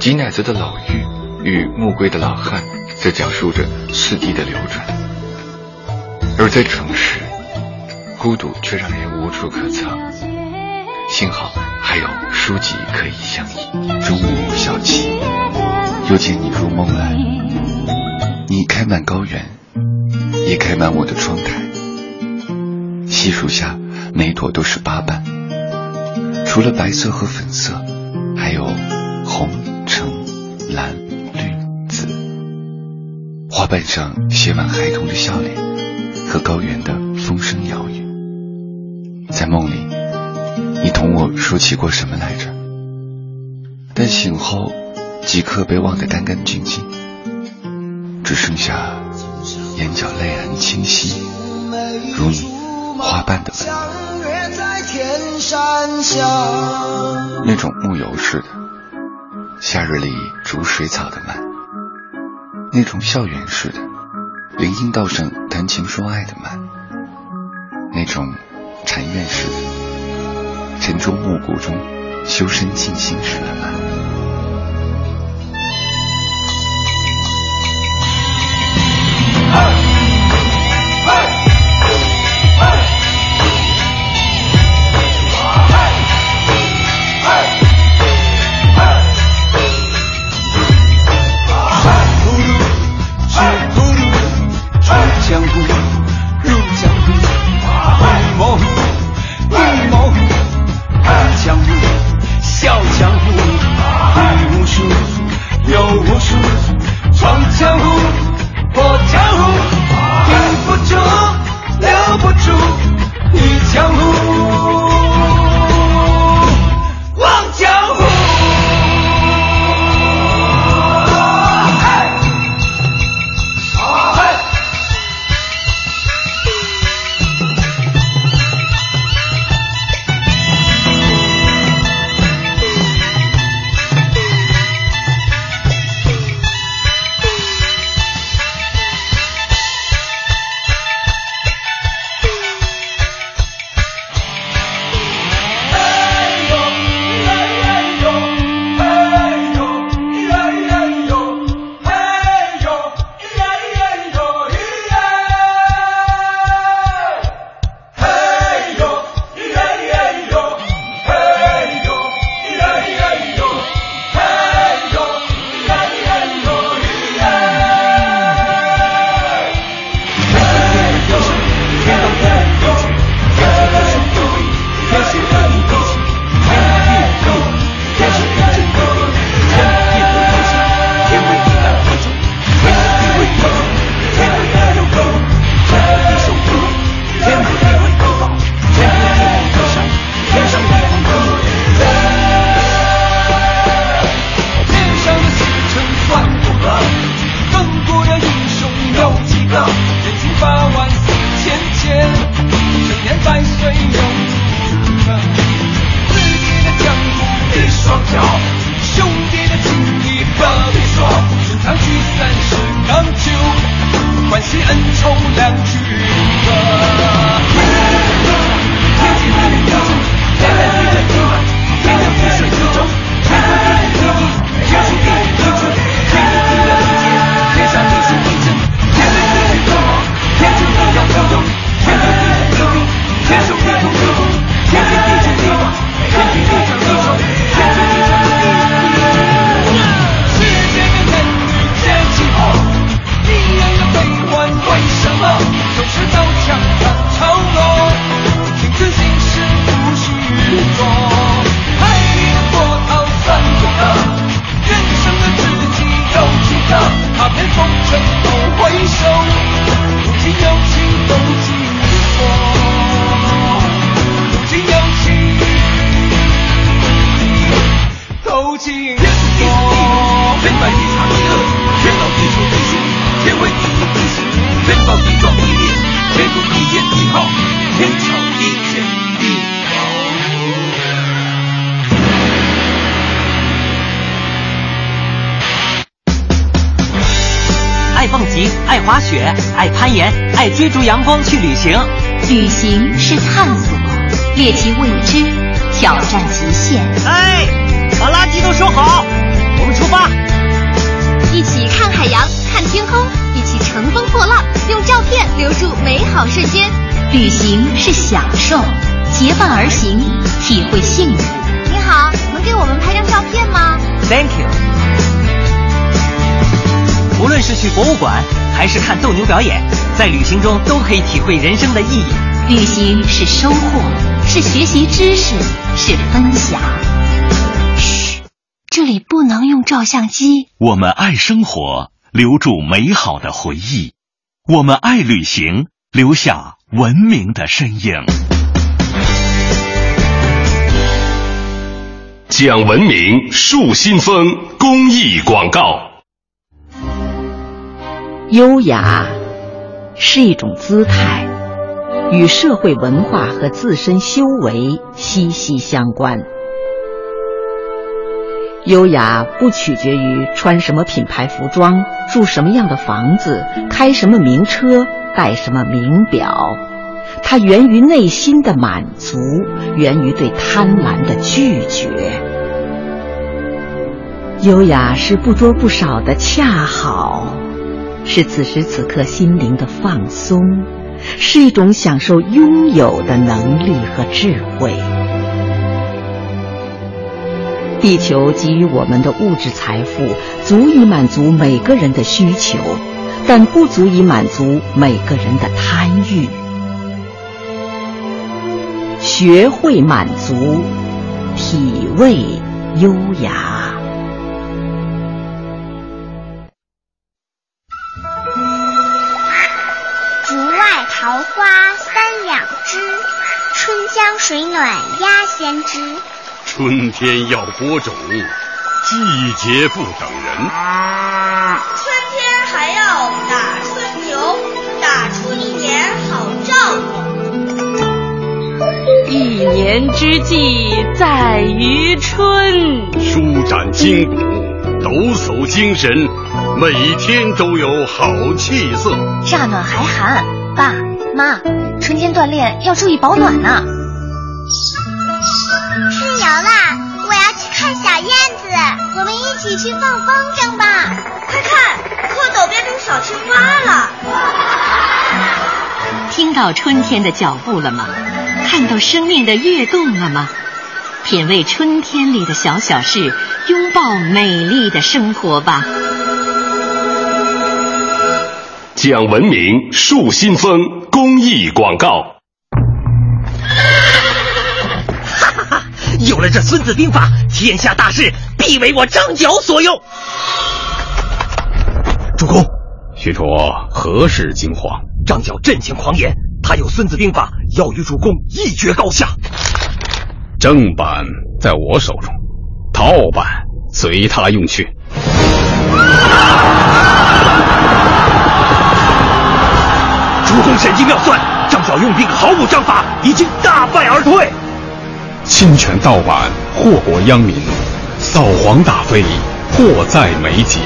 挤奶子的老妪与暮归的老汉。在讲述着四季的流转，而在城市，孤独却让人无处可藏。幸好还有书籍可以相依。中午小憩，又见你入梦来。你开满高原，也开满我的窗台。细数下，每朵都是八瓣，除了白色和粉色，板上写满孩童的笑脸和高原的风声鸟语。在梦里，你同我说起过什么来着？但醒后，即刻被忘得干干净净，只剩下眼角泪痕清晰，如你花瓣的温。那种木游似的，夏日里逐水草的慢；那种校园式的，林荫道上谈情说爱的慢；那种禅院式的，晨钟暮鼓中修身静心时的慢。阳光去旅行，旅行是探索，猎奇未知，挑战极限。哎，把垃圾都收好，我们出发。一起看海洋，看天空，一起乘风破浪，用照片留住美好瞬间。旅行是享受，结伴而行，体会幸福。你好，能给我们拍张照片吗？Thank you。无论是去博物馆。还是看斗牛表演，在旅行中都可以体会人生的意义。旅行是收获，是学习知识，是分享。嘘，这里不能用照相机。我们爱生活，留住美好的回忆。我们爱旅行，留下文明的身影。讲文明树新风公益广告。优雅是一种姿态，与社会文化和自身修为息息相关。优雅不取决于穿什么品牌服装、住什么样的房子、开什么名车、戴什么名表，它源于内心的满足，源于对贪婪的拒绝。优雅是不多不少的恰好，是此时此刻心灵的放松，是一种享受拥有的能力和智慧。地球给予我们的物质财富足以满足每个人的需求，但不足以满足每个人的贪欲。学会满足，体味优雅。水暖鸭先知。春天要播种，季节不等人。春天还要打春牛，打出一年好兆头。一年之计在于春，舒展筋骨，抖擞精神，每天都有好气色。乍暖还寒，爸妈，春天锻炼要注意保暖呢。春游啦！我要去看小燕子，我们一起去放风筝吧！快看，蝌蚪变成小青蛙了。听到春天的脚步了吗？看到生命的跃动了吗？品味春天里的小小事，拥抱美丽的生活吧。讲文明树新风公益广告。有了这《孙子兵法》，天下大事必为我张角所用。主公，许褚何事惊慌？张角阵前狂言，他有《孙子兵法》，要与主公一决高下。正版在我手中，盗版随他用去。主公神机妙算，张角用兵毫无章法，已经大败而退。侵权盗版，祸国殃民，扫黄打非，迫在眉睫。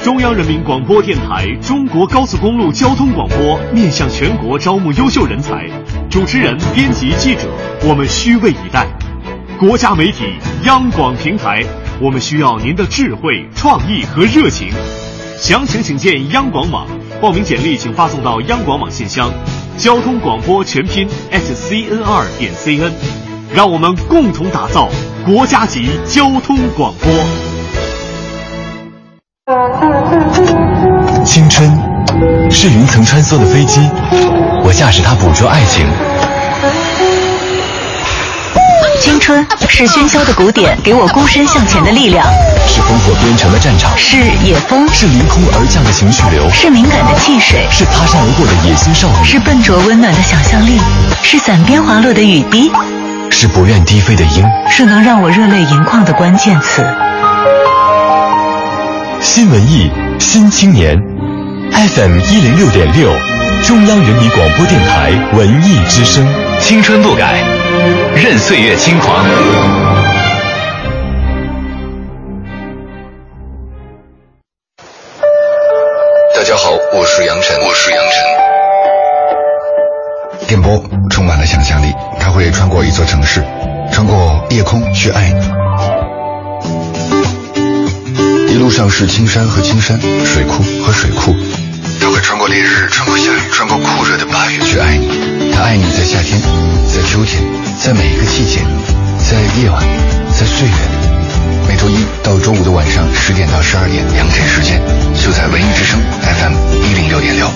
中央人民广播电台中国高速公路交通广播面向全国招募优秀人才，主持人、编辑、记者，我们虚位以待。国家媒体央广平台，我们需要您的智慧、创意和热情。详情请见央广网，报名简历请发送到央广网信箱。交通广播全拼 s c n 二点 c n，让我们共同打造国家级交通广播。青春是云层穿梭的飞机，我驾驶它捕捉爱情。青春是喧嚣的鼓点，给我孤身向前的力量；是烽火边城的战场；是野风；是凌空而降的情绪流；是敏感的汽水；是擦身而过的野心少女；是笨拙温暖的想象力；是伞边滑落的雨滴；是不愿低飞的鹰；是能让我热泪盈眶的关键词。新文艺新青年，FM 一零六点六，中央人民广播电台文艺之声，青春不改。任岁月轻狂。大家好，我是杨晨，我是杨晨。电波充满了想象力，它会穿过一座城市，穿过夜空去爱你。一路上是青山和青山，水库和水库。他会穿过烈日，穿过下雨，穿过酷热的八月去爱你。他爱你在夏天，在秋天。在每一个季节，在夜晚，在岁月，每周一到周五的晚上十点到十二点，两点时间，就在文艺之声 FM 一零六点六。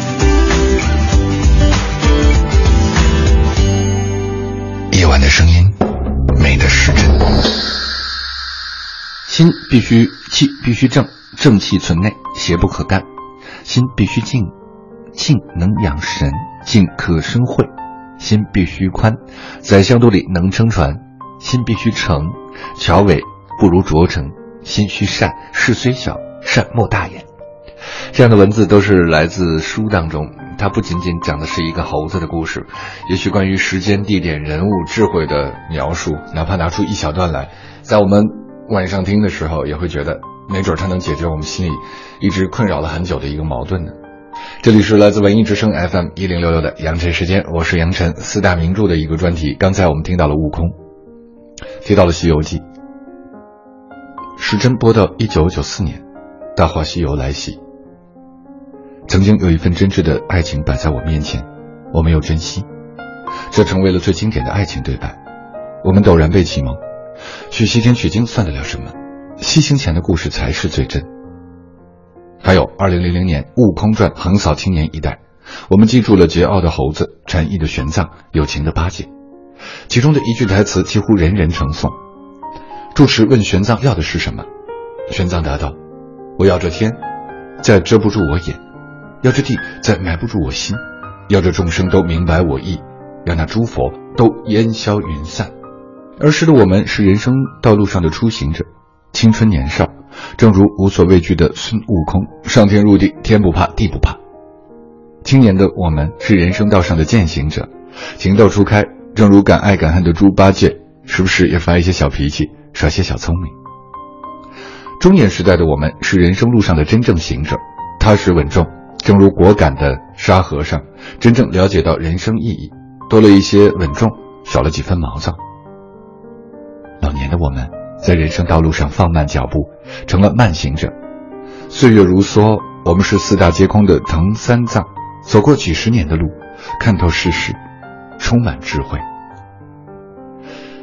夜晚的声音，美的时针。心必须气必须正，正气存内，邪不可干；心必须静，静能养神，静可生慧；心必须宽，在香肚里能撑船；心必须诚，桥尾不如拙诚；心须善，事虽小，善莫大焉。这样的文字都是来自书当中，它不仅仅讲的是一个猴子的故事，也许关于时间、地点、人物、智慧的描述，哪怕拿出一小段来，在我们晚上听的时候，也会觉得没准它能解决我们心里一直困扰了很久的一个矛盾呢。这里是来自文艺之声 FM 一零六六的杨晨时间，我是杨晨。四大名著的一个专题，刚才我们听到了《悟空》，提到了《西游记》，时针拨到一九九四年，《大话西游》来袭。曾经有一份真挚的爱情摆在我面前，我没有珍惜，这成为了最经典的爱情对白。我们陡然被启蒙，去西天取经算得了什么？西行前的故事才是最真。还有二零零零年《悟空传》横扫青年一代，我们记住了桀骜的猴子、禅意的玄奘、友情的八戒，其中的一句台词几乎人人称颂。住持问玄奘要的是什么，玄奘答道：“我要这天，再遮不住我眼。”要这地再埋不住我心，要这众生都明白我意，要那诸佛都烟消云散。儿时的我们是人生道路上的出行者，青春年少，正如无所畏惧的孙悟空，上天入地，天不怕地不怕。青年的我们是人生道上的践行者，情窦初开，正如敢爱敢恨的猪八戒，时不时也发一些小脾气，耍些小聪明。中年时代的我们是人生路上的真正行者，踏实稳重。正如果敢的沙和尚，真正了解到人生意义，多了一些稳重，少了几分毛躁。老年的我们，在人生道路上放慢脚步，成了慢行者。岁月如梭，我们是四大皆空的唐三藏，走过几十年的路，看透世事，充满智慧。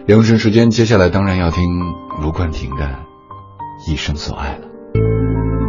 养生时间，接下来当然要听卢冠廷的《一生所爱》了。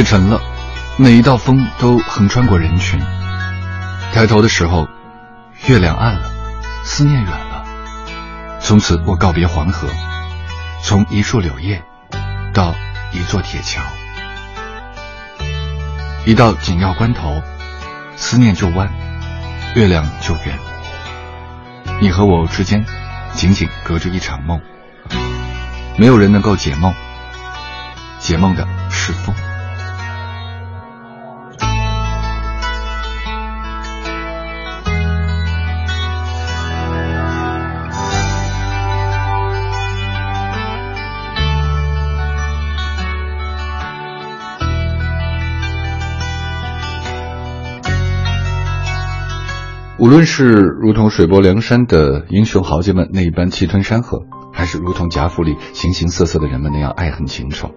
夜沉了，每一道风都横穿过人群。抬头的时候，月亮暗了，思念远了。从此我告别黄河，从一树柳叶到一座铁桥。一到紧要关头，思念就弯，月亮就圆。你和我之间，仅仅隔着一场梦。没有人能够解梦，解梦的是风。无论是如同水泊梁山的英雄豪杰们那一般气吞山河，还是如同贾府里形形色色的人们那样爱恨情仇，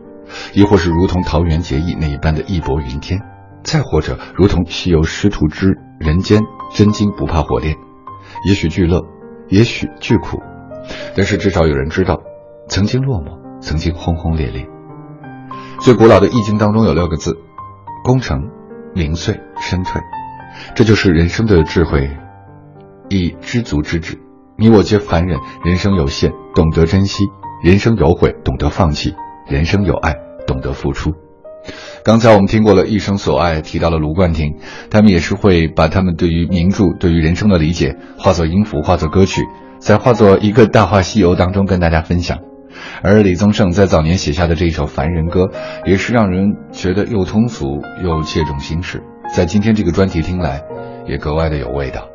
亦或是如同桃园结义那一般的义薄云天，再或者如同西游师徒之人间真金不怕火炼，也许巨乐，也许巨苦，但是至少有人知道，曾经落寞，曾经轰轰烈烈。最古老的易经当中有六个字：功成名遂身退。这就是人生的智慧，以知足之志。你我皆凡人，人生有限，懂得珍惜；人生有悔，懂得放弃；人生有爱，懂得付出。刚才我们听过了一生所爱，提到了卢冠廷，他们也是会把他们对于名著、对于人生的理解，化作音符，化作歌曲，再化作一个《大话西游》当中跟大家分享。而李宗盛在早年写下的这一首《凡人歌》，也是让人觉得又通俗又切中心事。在今天这个专题听来，也格外的有味道。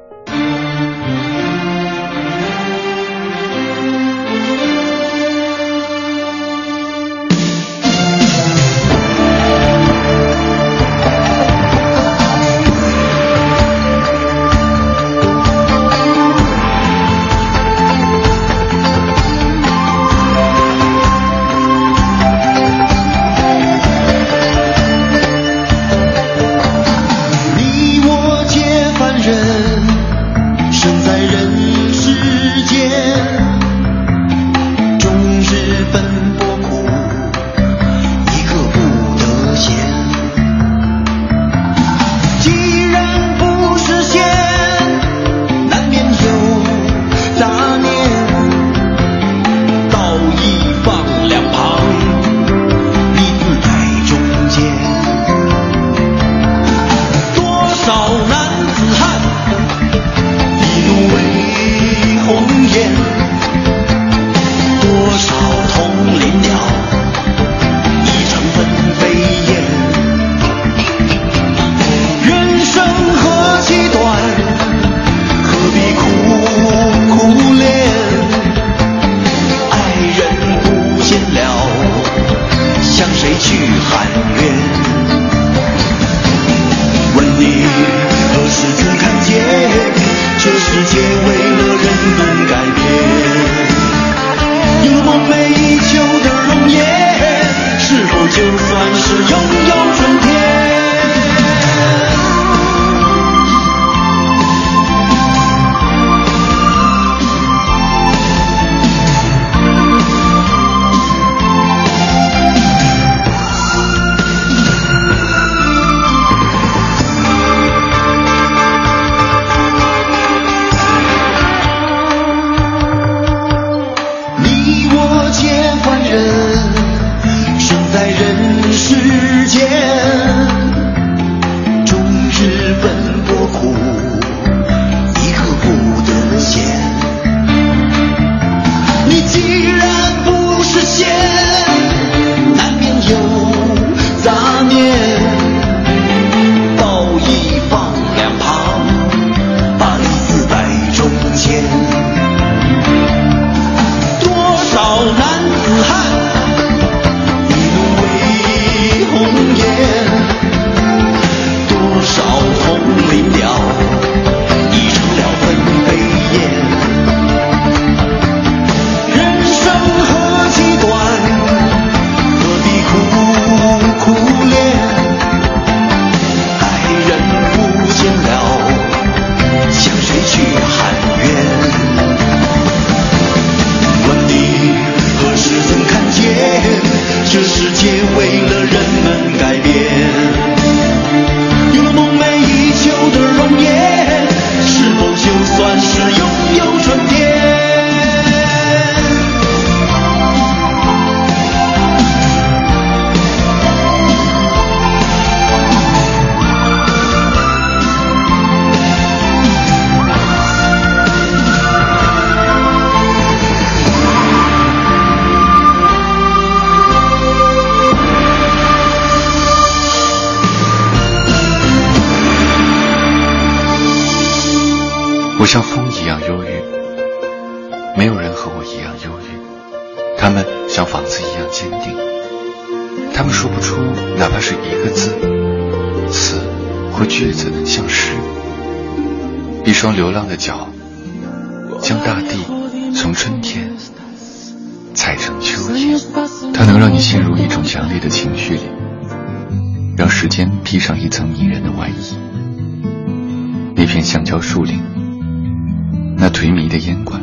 那片橡胶树林，那颓靡的烟馆，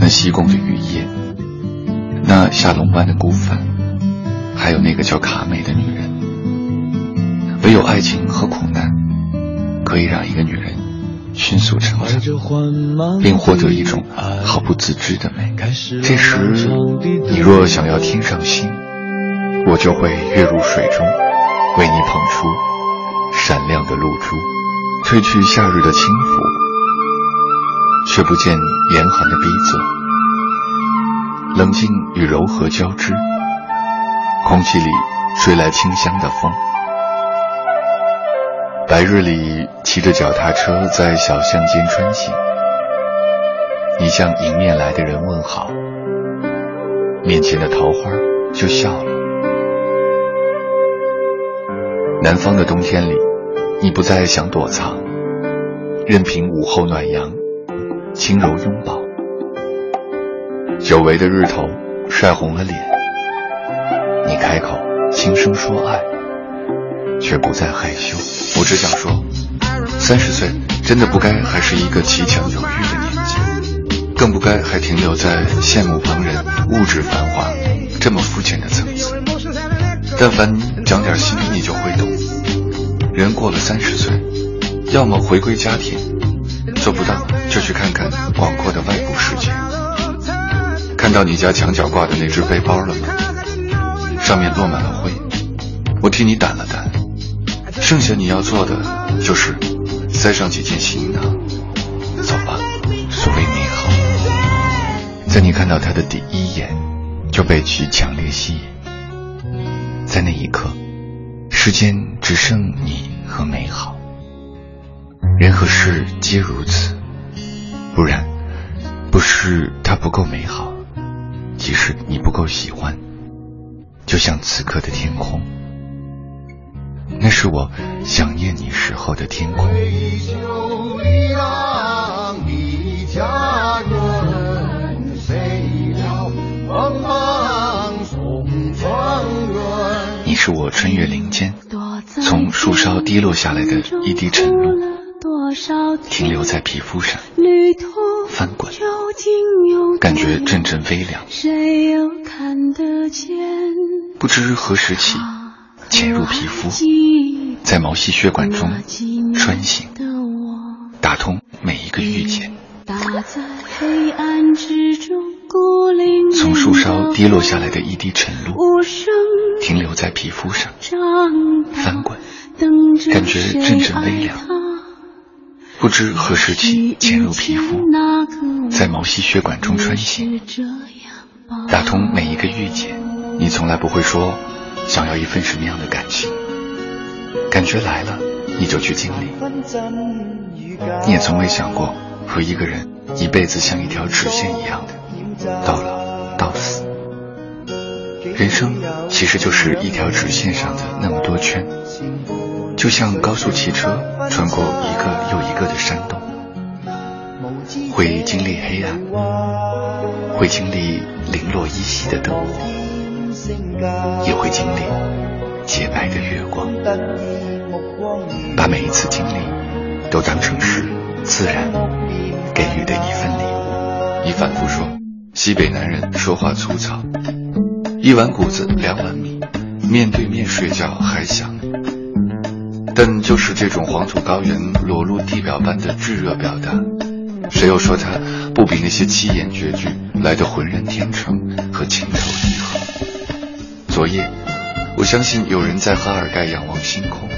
那西贡的雨夜，那下龙湾的孤帆，还有那个叫卡美的女人。唯有爱情和苦难，可以让一个女人迅速成长，并获得一种毫不自知的美。这时，你若想要天上星，我就会跃入水中，为你捧出闪亮的露珠。褪去夏日的轻浮，却不见严寒的逼仄。冷静与柔和交织，空气里吹来清香的风。白日里骑着脚踏车在小巷间穿行，你向迎面来的人问好，面前的桃花就笑了。南方的冬天里。你不再想躲藏，任凭午后暖阳轻柔拥抱。久违的日头晒红了脸，你开口轻声说爱，却不再害羞。我只想说，三十岁真的不该还是一个奇强有欲的年纪，更不该还停留在羡慕旁人物质繁华这么肤浅的层次。但凡讲点心，你就会懂。人过了三十岁，要么回归家庭，做不到就去看看广阔的外部世界。看到你家墙角挂的那只背包了吗？上面落满了灰，我替你掸了掸。剩下你要做的就是塞上几件行囊，走吧。所谓美好，在你看到它的第一眼就被其强烈吸引，在那一刻。世间只剩你和美好，人和事皆如此。不然，不是它不够美好，即使你不够喜欢。就像此刻的天空，那是我想念你时候的天空。是我穿越林间，从树梢滴落下来的一滴晨露，停留在皮肤上，翻滚，感觉阵阵微凉。不知何时起，潜入皮肤，在毛细血管中穿行，打通每一个郁结。从树梢滴落下来的一滴晨露，停留在皮肤上，翻滚，感觉阵阵微凉。不知何时起潜入皮肤，在毛细血管中穿行，打通每一个郁结。你从来不会说想要一份什么样的感情，感觉来了你就去经历。你也从未想过和一个人一辈子像一条直线一样的。到老到死，人生其实就是一条直线上的那么多圈，就像高速汽车穿过一个又一个的山洞，会经历黑暗，会经历零落依稀的灯火，也会经历洁白的月光，把每一次经历都当成是自然给予的一份礼物。你反复说。西北男人说话粗糙，一碗谷子两碗米，面对面睡觉还香。但就是这种黄土高原裸露地表般的炙热表达，谁又说它不比那些七言绝句来的浑然天成和情投意合？昨夜，我相信有人在哈尔盖仰望星空，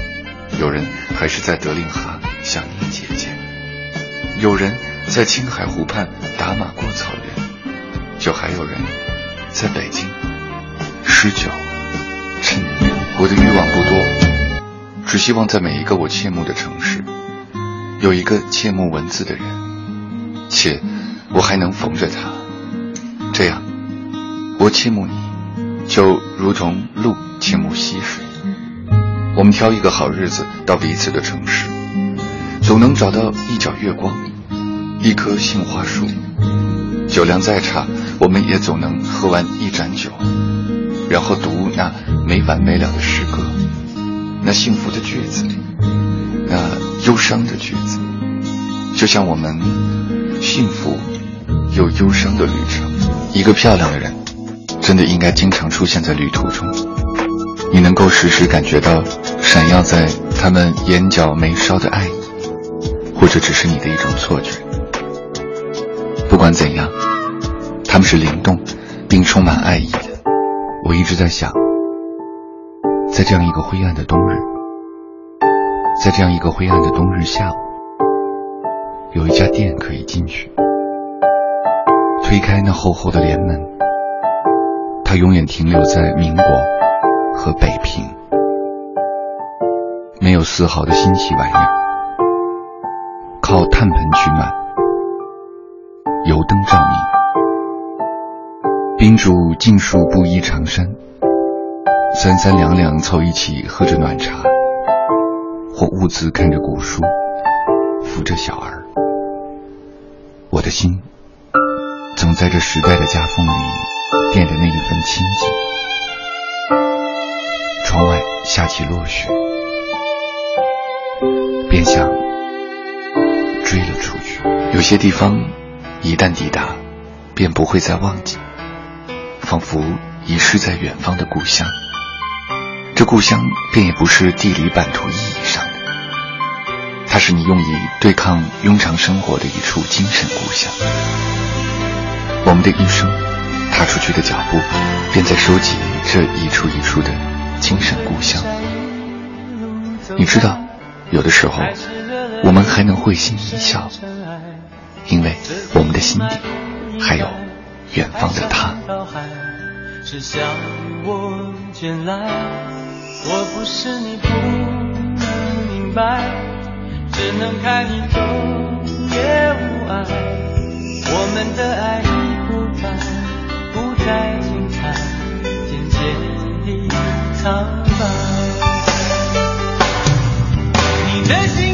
有人还是在德令哈想念姐姐，有人在青海湖畔打马过草原。就还有人在北京诗酒趁，我的欲望不多，只希望在每一个我切慕的城市，有一个切慕文字的人，且我还能缝着它。这样，我倾慕你，就如同鹿倾慕溪水。我们挑一个好日子到彼此的城市，总能找到一角月光，一棵杏花树。酒量再差，我们也总能喝完一盏酒，然后读那没完没了的诗歌，那幸福的句子，那忧伤的句子，就像我们幸福又忧伤的旅程。一个漂亮的人，真的应该经常出现在旅途中，你能够时时感觉到闪耀在他们眼角眉梢的爱，或者只是你的一种错觉。不管怎样，他们是灵动并充满爱意的。我一直在想，在这样一个灰暗的冬日，在这样一个灰暗的冬日下午，有一家店可以进去，推开那厚厚的帘门，它永远停留在民国和北平，没有丝毫的新奇玩意儿，靠炭盆取暖。油灯照明，宾主尽数布衣长衫，三三两两凑一起喝着暖茶，或兀自看着古书，扶着小儿。我的心，总在这时代的夹缝里垫着那一份清静。窗外下起落雪，便想追了出去。有些地方。一旦抵达，便不会再忘记，仿佛遗失在远方的故乡。这故乡便也不是地理版图意义上的，它是你用以对抗庸常生活的一处精神故乡。我们的一生，踏出去的脚步，便在收集这一处一处的精神故乡。你知道，有的时候，我们还能会心一笑。因为我们的心底还有远方的他。只想我卷来，我不是你不能明白，只能看你走也无碍。我们的爱已不再不再精彩，渐渐地苍白。你的心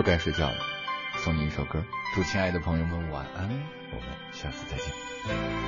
又该睡觉了。送你一首歌，祝亲爱的朋友们晚安，我们下次再见。